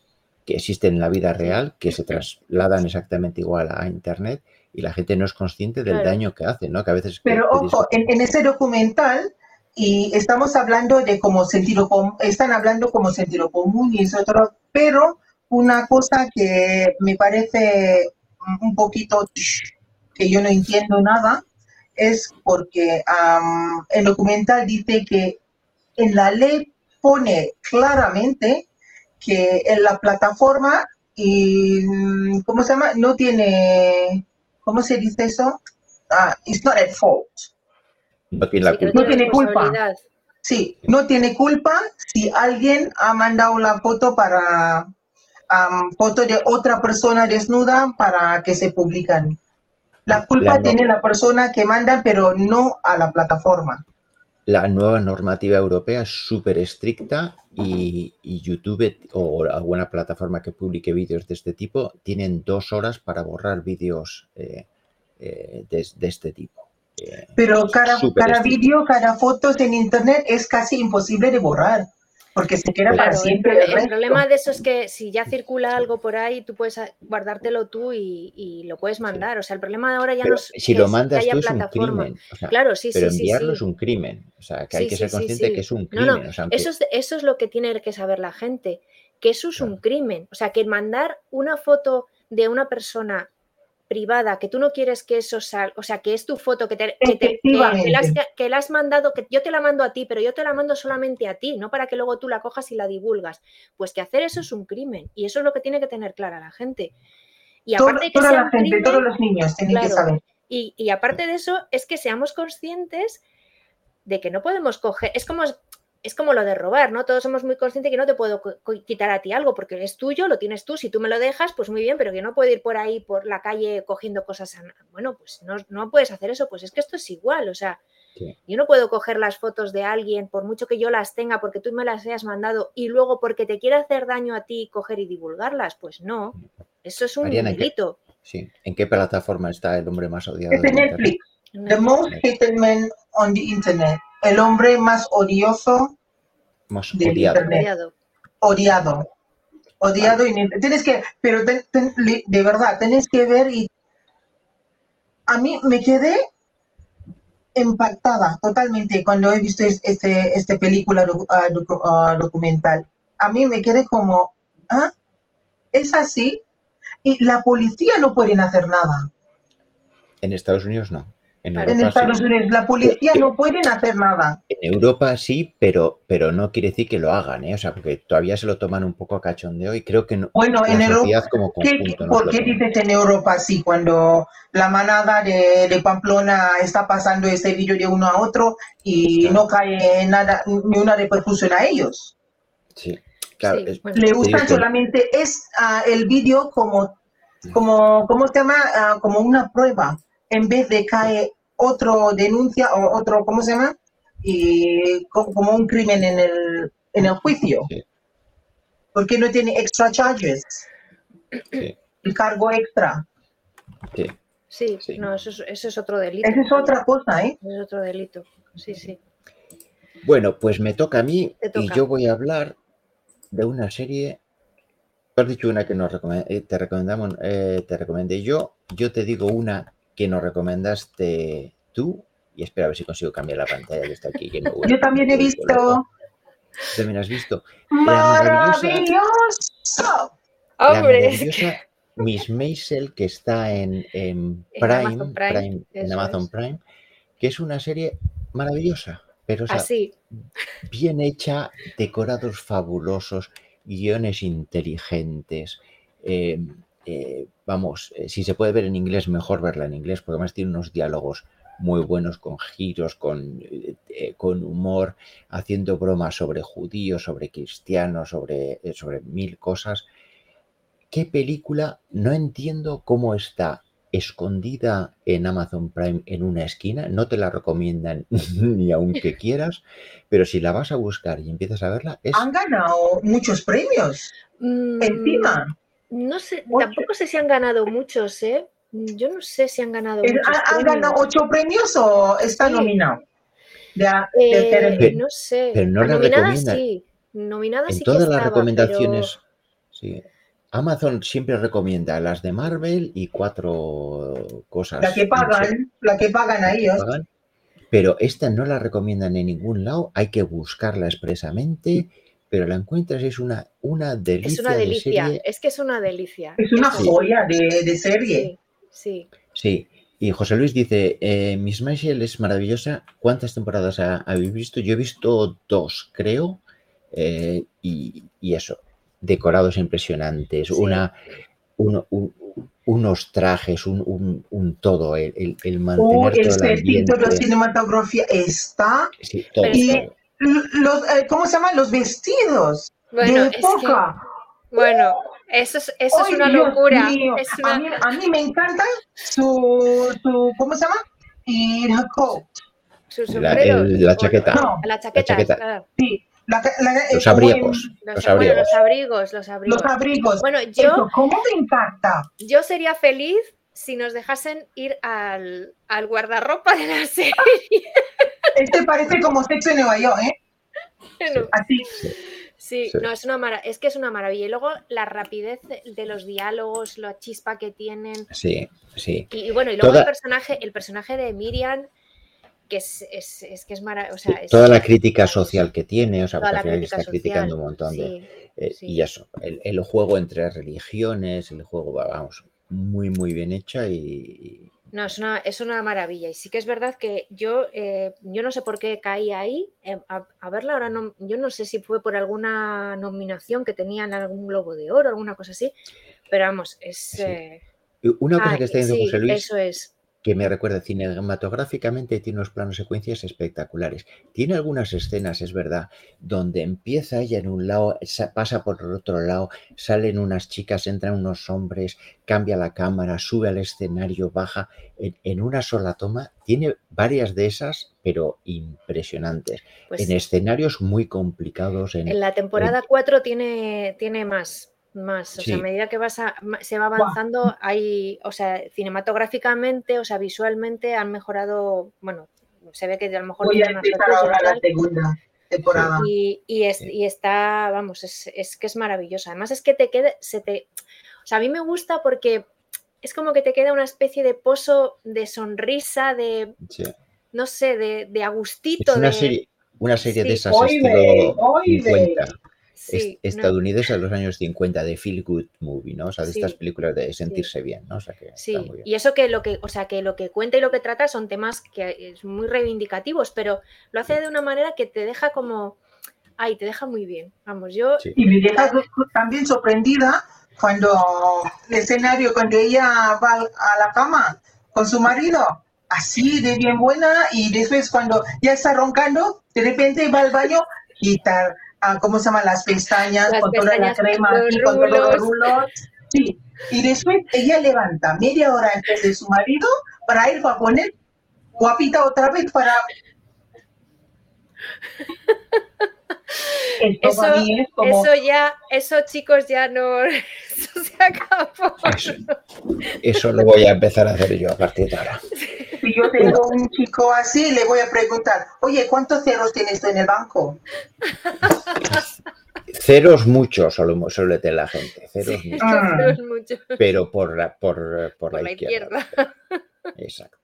Speaker 2: que existen en la vida real, que se trasladan exactamente igual a Internet y la gente no es consciente del
Speaker 3: Claro.
Speaker 2: daño que hacen, ¿no? Que a veces...
Speaker 4: Pero
Speaker 2: que
Speaker 4: ojo, en, en ese documental, y estamos hablando de como sentido común, están hablando como sentido común y es otro, pero una cosa que me parece un poquito que yo no entiendo nada es porque am, el documental dice que en la ley pone claramente que en la plataforma y mm, ¿cómo se llama? No tiene, ¿cómo se dice eso? Ah, it's not at fault.
Speaker 2: no tiene la
Speaker 3: Sí,
Speaker 2: culpa.
Speaker 4: No tiene culpa. Sí, no tiene culpa si alguien ha mandado la foto para am, foto de otra persona desnuda para que se publican. La culpa
Speaker 2: La
Speaker 4: tiene la persona que manda, pero no a la plataforma.
Speaker 2: La nueva normativa europea es súper estricta y, y YouTube o alguna plataforma que publique vídeos de este tipo tienen dos horas para borrar vídeos eh, eh, de, de este tipo. Eh,
Speaker 4: Pero cada, cada vídeo, cada foto en internet es casi imposible de borrar, porque se queda para
Speaker 3: Claro,
Speaker 4: siempre. el
Speaker 3: problema de eso es que si ya circula algo por ahí, tú puedes guardártelo tú y, y lo puedes mandar. O sea, el problema de ahora ya
Speaker 2: Pero
Speaker 3: no es
Speaker 2: si
Speaker 3: que
Speaker 2: lo
Speaker 3: que
Speaker 2: mandas
Speaker 3: haya
Speaker 2: tú es un crimen. o sea,
Speaker 3: Claro, sí,
Speaker 2: pero
Speaker 3: sí,
Speaker 2: enviarlo
Speaker 3: sí.
Speaker 2: es un crimen. O sea, que hay que ser consciente que es un
Speaker 3: No, no,
Speaker 2: crimen. o sea, aunque-
Speaker 3: Eso es, eso es lo que tiene que saber la gente, que eso es un crimen. O sea, que mandar una foto de una persona privada que tú no quieres que eso salga, o sea, que es tu foto, que, te, que, te- que- la has,
Speaker 4: Efectivamente.
Speaker 3: que la has mandado, que yo te la mando a ti, pero yo te la mando solamente a ti, no para que luego tú la cojas y la divulgas. Pues que hacer eso es un crimen y eso es lo que tiene que tener clara la gente. Y aparte que
Speaker 4: toda
Speaker 3: sea
Speaker 4: la
Speaker 3: un
Speaker 4: gente,
Speaker 3: crimen,
Speaker 4: todos los niños tienen que
Speaker 3: claro,
Speaker 4: saber.
Speaker 3: y, y aparte de eso, es que seamos conscientes de que no podemos coger. Es como, es como lo de robar, ¿no? Todos somos muy conscientes que no te puedo quitar a ti algo porque es tuyo, lo tienes tú. Si tú me lo dejas, pues muy bien, pero que no puedo ir por ahí por la calle cogiendo cosas. a- Bueno, pues no, no puedes hacer eso. Pues es que esto es igual. O sea,
Speaker 2: Sí.
Speaker 3: yo no puedo coger las fotos de alguien, por mucho que yo las tenga, porque tú me las hayas mandado y luego porque te quiera hacer daño a ti, coger y divulgarlas. Pues no. Eso es un
Speaker 2: Mariana, ¿en qué-
Speaker 3: delito.
Speaker 2: sí. ¿En qué plataforma está el hombre más odiado?
Speaker 4: Es
Speaker 2: de?
Speaker 4: Netflix. The most hated man on the internet. El hombre más odioso,
Speaker 2: Más
Speaker 4: Del
Speaker 2: odiado.
Speaker 4: Internet.
Speaker 3: Odiado.
Speaker 4: odiado. Y tienes que, pero ten- de verdad, tenés que ver y a mí me quedé impactada totalmente cuando he visto es- este, este película ah, ah, documental. A mí me quedé como, ¿ah? ¿Es así? Y la policía no pueden hacer nada.
Speaker 2: En Estados Unidos no. En Europa sí.
Speaker 4: Estados Unidos la policía no pueden hacer nada.
Speaker 2: En Europa sí, pero, pero no quiere decir que lo hagan, ¿eh? O sea, porque todavía se lo toman un poco a cachondeo y creo que no,
Speaker 4: Bueno, en Europa,
Speaker 2: como
Speaker 4: ¿qué-
Speaker 2: conjunto
Speaker 4: ¿por qué dices en Europa así cuando la manada de, de Pamplona está pasando este vídeo de uno a otro y
Speaker 2: Claro.
Speaker 4: no cae nada, ni una repercusión a ellos?
Speaker 2: Sí, claro.
Speaker 3: Sí,
Speaker 2: es-
Speaker 3: bueno.
Speaker 4: Le usan
Speaker 2: que-
Speaker 4: solamente es ah, el vídeo como, como, ¿cómo se llama? Ah, como una prueba, en vez de caer otro denuncia o otro, ¿cómo se llama? Y co- como un crimen en el, en el juicio.
Speaker 2: Sí.
Speaker 4: Porque no tiene extra charges,
Speaker 2: sí,
Speaker 4: el cargo extra.
Speaker 2: sí.
Speaker 3: Sí,
Speaker 2: Sí.
Speaker 3: no, eso es, eso es otro delito.
Speaker 4: Esa es otra cosa, ¿eh?
Speaker 3: Es otro delito. Sí, sí.
Speaker 2: Bueno, pues me toca a mí y yo voy a hablar de una serie. Tú has dicho una que nos recomen- eh, te recomendamos, eh, te recomendé yo. Yo te digo una que nos recomendaste tú y espera a ver si consigo cambiar la pantalla que está aquí. que no-
Speaker 4: Yo también he visto,
Speaker 2: también has visto.
Speaker 4: ¡Maravilloso!
Speaker 2: La
Speaker 3: Hombre,
Speaker 2: Miss Maisel, que está en, en Prime,
Speaker 3: Amazon Prime,
Speaker 2: Prime- en Amazon
Speaker 3: es.
Speaker 2: Prime, que es una serie maravillosa, pero o sea,
Speaker 3: así.
Speaker 2: bien hecha, decorados fabulosos, guiones inteligentes. eh, eh, vamos, eh, si se puede ver en inglés, mejor verla en inglés, porque además tiene unos diálogos muy buenos, con giros, con, eh, con humor, haciendo bromas sobre judíos, sobre cristianos, sobre, eh, sobre mil cosas. ¿Qué película? No entiendo cómo está escondida en Amazon Prime en una esquina. No te la recomiendan ni aunque quieras, pero si la vas a buscar y empiezas a verla, es
Speaker 4: Han ganado muchos premios.
Speaker 3: Mm,
Speaker 4: Encima.
Speaker 3: No sé,
Speaker 4: Ocho.
Speaker 3: tampoco sé si han ganado muchos, ¿eh? Yo no sé si han ganado
Speaker 4: Eh,
Speaker 3: muchos.
Speaker 4: ¿Han, ganado ocho premios o está
Speaker 3: Sí.
Speaker 4: nominado? Ya,
Speaker 3: Eh, no sé.
Speaker 2: pero no la
Speaker 3: Nominada
Speaker 2: recomiendan.
Speaker 3: sí. Nominada
Speaker 2: en
Speaker 3: sí que
Speaker 2: todas las
Speaker 3: estaba,
Speaker 2: recomendaciones. sí. Amazon siempre recomienda las de Marvel y cuatro cosas.
Speaker 4: la que pagan, la que pagan a
Speaker 2: que
Speaker 4: ellos.
Speaker 2: pagan, Pero esta no la recomiendan en ningún lado, hay que buscarla expresamente, pero la encuentras, es una, una delicia,
Speaker 3: es una
Speaker 2: de
Speaker 3: delicia.
Speaker 2: serie.
Speaker 3: Es que es una delicia.
Speaker 4: Es una joya de, de serie.
Speaker 3: Sí, sí.
Speaker 2: Sí, y José Luis dice, eh, Miss Marshall es maravillosa. ¿Cuántas temporadas ha- habéis visto? Yo he visto dos, creo, eh, y, y eso, decorados impresionantes,
Speaker 3: Sí.
Speaker 2: una, uno- un- unos trajes, un, un- un todo, el, el- el
Speaker 4: Oh,
Speaker 2: mantener
Speaker 4: el
Speaker 2: todo el
Speaker 4: toda la cinematografía está.
Speaker 2: Sí, todo, todo.
Speaker 4: Los, eh, ¿Cómo se llaman? Los vestidos
Speaker 3: Bueno,
Speaker 4: de
Speaker 3: es que,
Speaker 4: época.
Speaker 3: bueno, eso es, eso es
Speaker 4: ¡Ay,
Speaker 3: una
Speaker 4: Dios
Speaker 3: locura.
Speaker 4: mío!
Speaker 3: Es
Speaker 4: A,
Speaker 3: una-
Speaker 4: mí, a mí me encanta su, su ¿cómo se llama? Y el coat.
Speaker 3: sus
Speaker 2: La-
Speaker 3: sombreros.
Speaker 2: el- la chaqueta.
Speaker 4: No,
Speaker 3: La chaqueta.
Speaker 2: chaqueta.
Speaker 3: claro.
Speaker 4: Sí, la, la-
Speaker 2: Los
Speaker 4: en-
Speaker 2: abrigos,
Speaker 3: Los,
Speaker 2: los
Speaker 3: bueno,
Speaker 2: abrigos.
Speaker 3: los abrigos, los abrigos.
Speaker 4: Los abrigos.
Speaker 3: Bueno,
Speaker 4: Eso,
Speaker 3: yo,
Speaker 4: ¿Cómo me encanta?
Speaker 3: yo sería feliz si nos dejasen ir al, al guardarropa de la serie.
Speaker 4: Este parece como sexo en Nueva York, ¿eh?
Speaker 3: Bueno,
Speaker 4: Así.
Speaker 3: Sí,
Speaker 2: Sí.
Speaker 3: no, es, una mara- es que es una maravilla. Y luego la rapidez de, los diálogos, la chispa que tienen.
Speaker 2: Sí, sí.
Speaker 3: Y, y bueno, y luego
Speaker 2: Toda-
Speaker 3: el personaje, el personaje de Miriam, que es, es, es que es maravilloso. O sea,
Speaker 2: Toda la crítica social que tiene, o sea, porque al final está criticando un montón de...
Speaker 3: sí,
Speaker 2: eh,
Speaker 3: sí.
Speaker 2: Y eso, el, el juego entre religiones, el juego, vamos, muy, muy bien hecha y...
Speaker 3: No, es una, es una maravilla. Y sí que es verdad que yo, eh, yo no sé por qué caí ahí eh, a, a verla. Ahora no, yo no sé si fue por alguna nominación que tenían algún globo de oro, alguna cosa así. Pero vamos, es.
Speaker 2: Sí.
Speaker 3: eh,
Speaker 2: Una cosa que está diciendo
Speaker 3: sí,
Speaker 2: José Luis,
Speaker 3: Eso es.
Speaker 2: Que me recuerda cinematográficamente, tiene unos planos secuencias espectaculares. Tiene algunas escenas, es verdad, donde empieza ella en un lado, sa- pasa por el otro lado, salen unas chicas, entran unos hombres, cambia la cámara, sube al escenario, baja, en, en una sola toma. Tiene varias de esas, pero impresionantes.
Speaker 3: Pues
Speaker 2: en escenarios muy complicados. En,
Speaker 3: en la temporada 4 tiene, tiene más. Más, o sea, a medida que vas a- se va avanzando, hay, o sea, cinematográficamente, o sea, visualmente han mejorado, bueno, se ve que a lo mejor
Speaker 4: Voy a empezar ahora la
Speaker 3: tal,
Speaker 4: segunda temporada.
Speaker 3: Y, y es-
Speaker 2: Sí.
Speaker 3: y está, vamos, es, es que es maravillosa. Además es que te queda, se te, o sea, a mí me gusta porque es como que te queda una especie de pozo de sonrisa, de,
Speaker 2: sí.
Speaker 3: no sé, de, de agustito.
Speaker 2: Es una
Speaker 3: de,
Speaker 2: serie, una serie de esas
Speaker 4: Oye,
Speaker 2: estilo
Speaker 4: oye.
Speaker 2: 50.
Speaker 3: Sí, no,
Speaker 2: estadounidense de los años 50 de feel good movie, ¿no? O sea, de estas películas de sentirse bien, ¿no? O sea, que
Speaker 3: Sí,
Speaker 2: está muy bien.
Speaker 3: y eso que lo que, o sea, que lo que cuenta y lo que trata son temas que es muy reivindicativos, pero lo hace de una manera que te deja como, ay, te deja muy bien. Vamos, yo
Speaker 2: Sí.
Speaker 4: Y me deja también sorprendida cuando el escenario, cuando ella va a la cama con su marido, así de bien buena, y después cuando ya está roncando, de repente va al baño, quitar, ah, ¿cómo se llaman? Las pestañas,
Speaker 3: Las
Speaker 4: con toda la crema
Speaker 3: con
Speaker 4: con todos los
Speaker 3: rulos.
Speaker 4: Sí, y después ella levanta media hora antes de su marido para ir a poner guapita otra vez para...
Speaker 3: Eso-
Speaker 4: es como...
Speaker 3: eso ya, eso chicos ya no, eso se acabó.
Speaker 2: Eso, eso lo voy a empezar a hacer yo a partir de ahora.
Speaker 4: Si yo tengo un chico así, le voy a preguntar, oye, ¿cuántos ceros tienes tú en el banco?
Speaker 2: Ceros muchos solo suele tener la gente, ceros muchos,
Speaker 4: Mm.
Speaker 3: Mucho.
Speaker 2: pero por la, por, por
Speaker 3: Por
Speaker 2: la,
Speaker 3: la
Speaker 2: izquierda.
Speaker 3: izquierda.
Speaker 2: Exacto.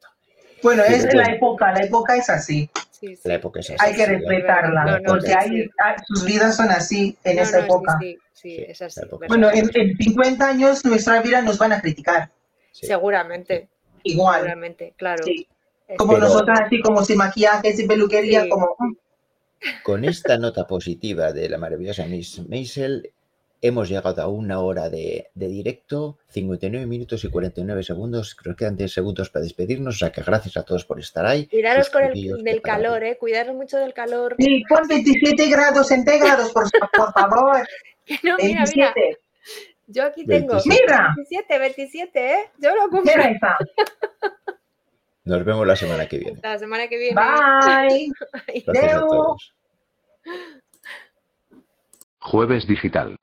Speaker 4: Bueno, es de la época, la época es así.
Speaker 3: Sí. Sí, sí.
Speaker 2: La época es así.
Speaker 4: Hay que respetarla,
Speaker 3: No, no,
Speaker 4: porque hay, sus vidas son así en
Speaker 3: No,
Speaker 4: esa
Speaker 3: no,
Speaker 4: época.
Speaker 3: Sí, sí,
Speaker 2: Sí,
Speaker 3: es así.
Speaker 2: la época.
Speaker 3: ¿verdad?
Speaker 4: Bueno, en, en 50 años nuestra vida nos van a criticar.
Speaker 2: sí.
Speaker 3: Seguramente,
Speaker 4: Igual.
Speaker 3: seguramente, claro.
Speaker 4: Como
Speaker 2: Pero-
Speaker 4: nosotras, así como sin maquillaje, sin peluquería,
Speaker 3: Sí.
Speaker 4: como...
Speaker 2: Con esta nota positiva de la maravillosa Miss Maisel, hemos llegado a una hora de, de directo, 59 minutos y 49 segundos. Creo que quedan 10 segundos para despedirnos, o sea que gracias a todos por estar ahí.
Speaker 3: Cuidaros con el del calor, ¿eh? Cuidaros mucho del calor.
Speaker 4: Sí, pon 27 grados centígrados, por, por favor.
Speaker 3: Que no, mira, mira,
Speaker 4: 27.
Speaker 3: yo aquí tengo
Speaker 2: 27.
Speaker 4: Mira.
Speaker 3: 27, 27, ¿eh? Yo lo cumplo
Speaker 4: Mira.
Speaker 2: Nos vemos la semana que viene.
Speaker 3: la semana que viene.
Speaker 4: Bye.
Speaker 2: Gracias a todos.
Speaker 1: Jueves Digital.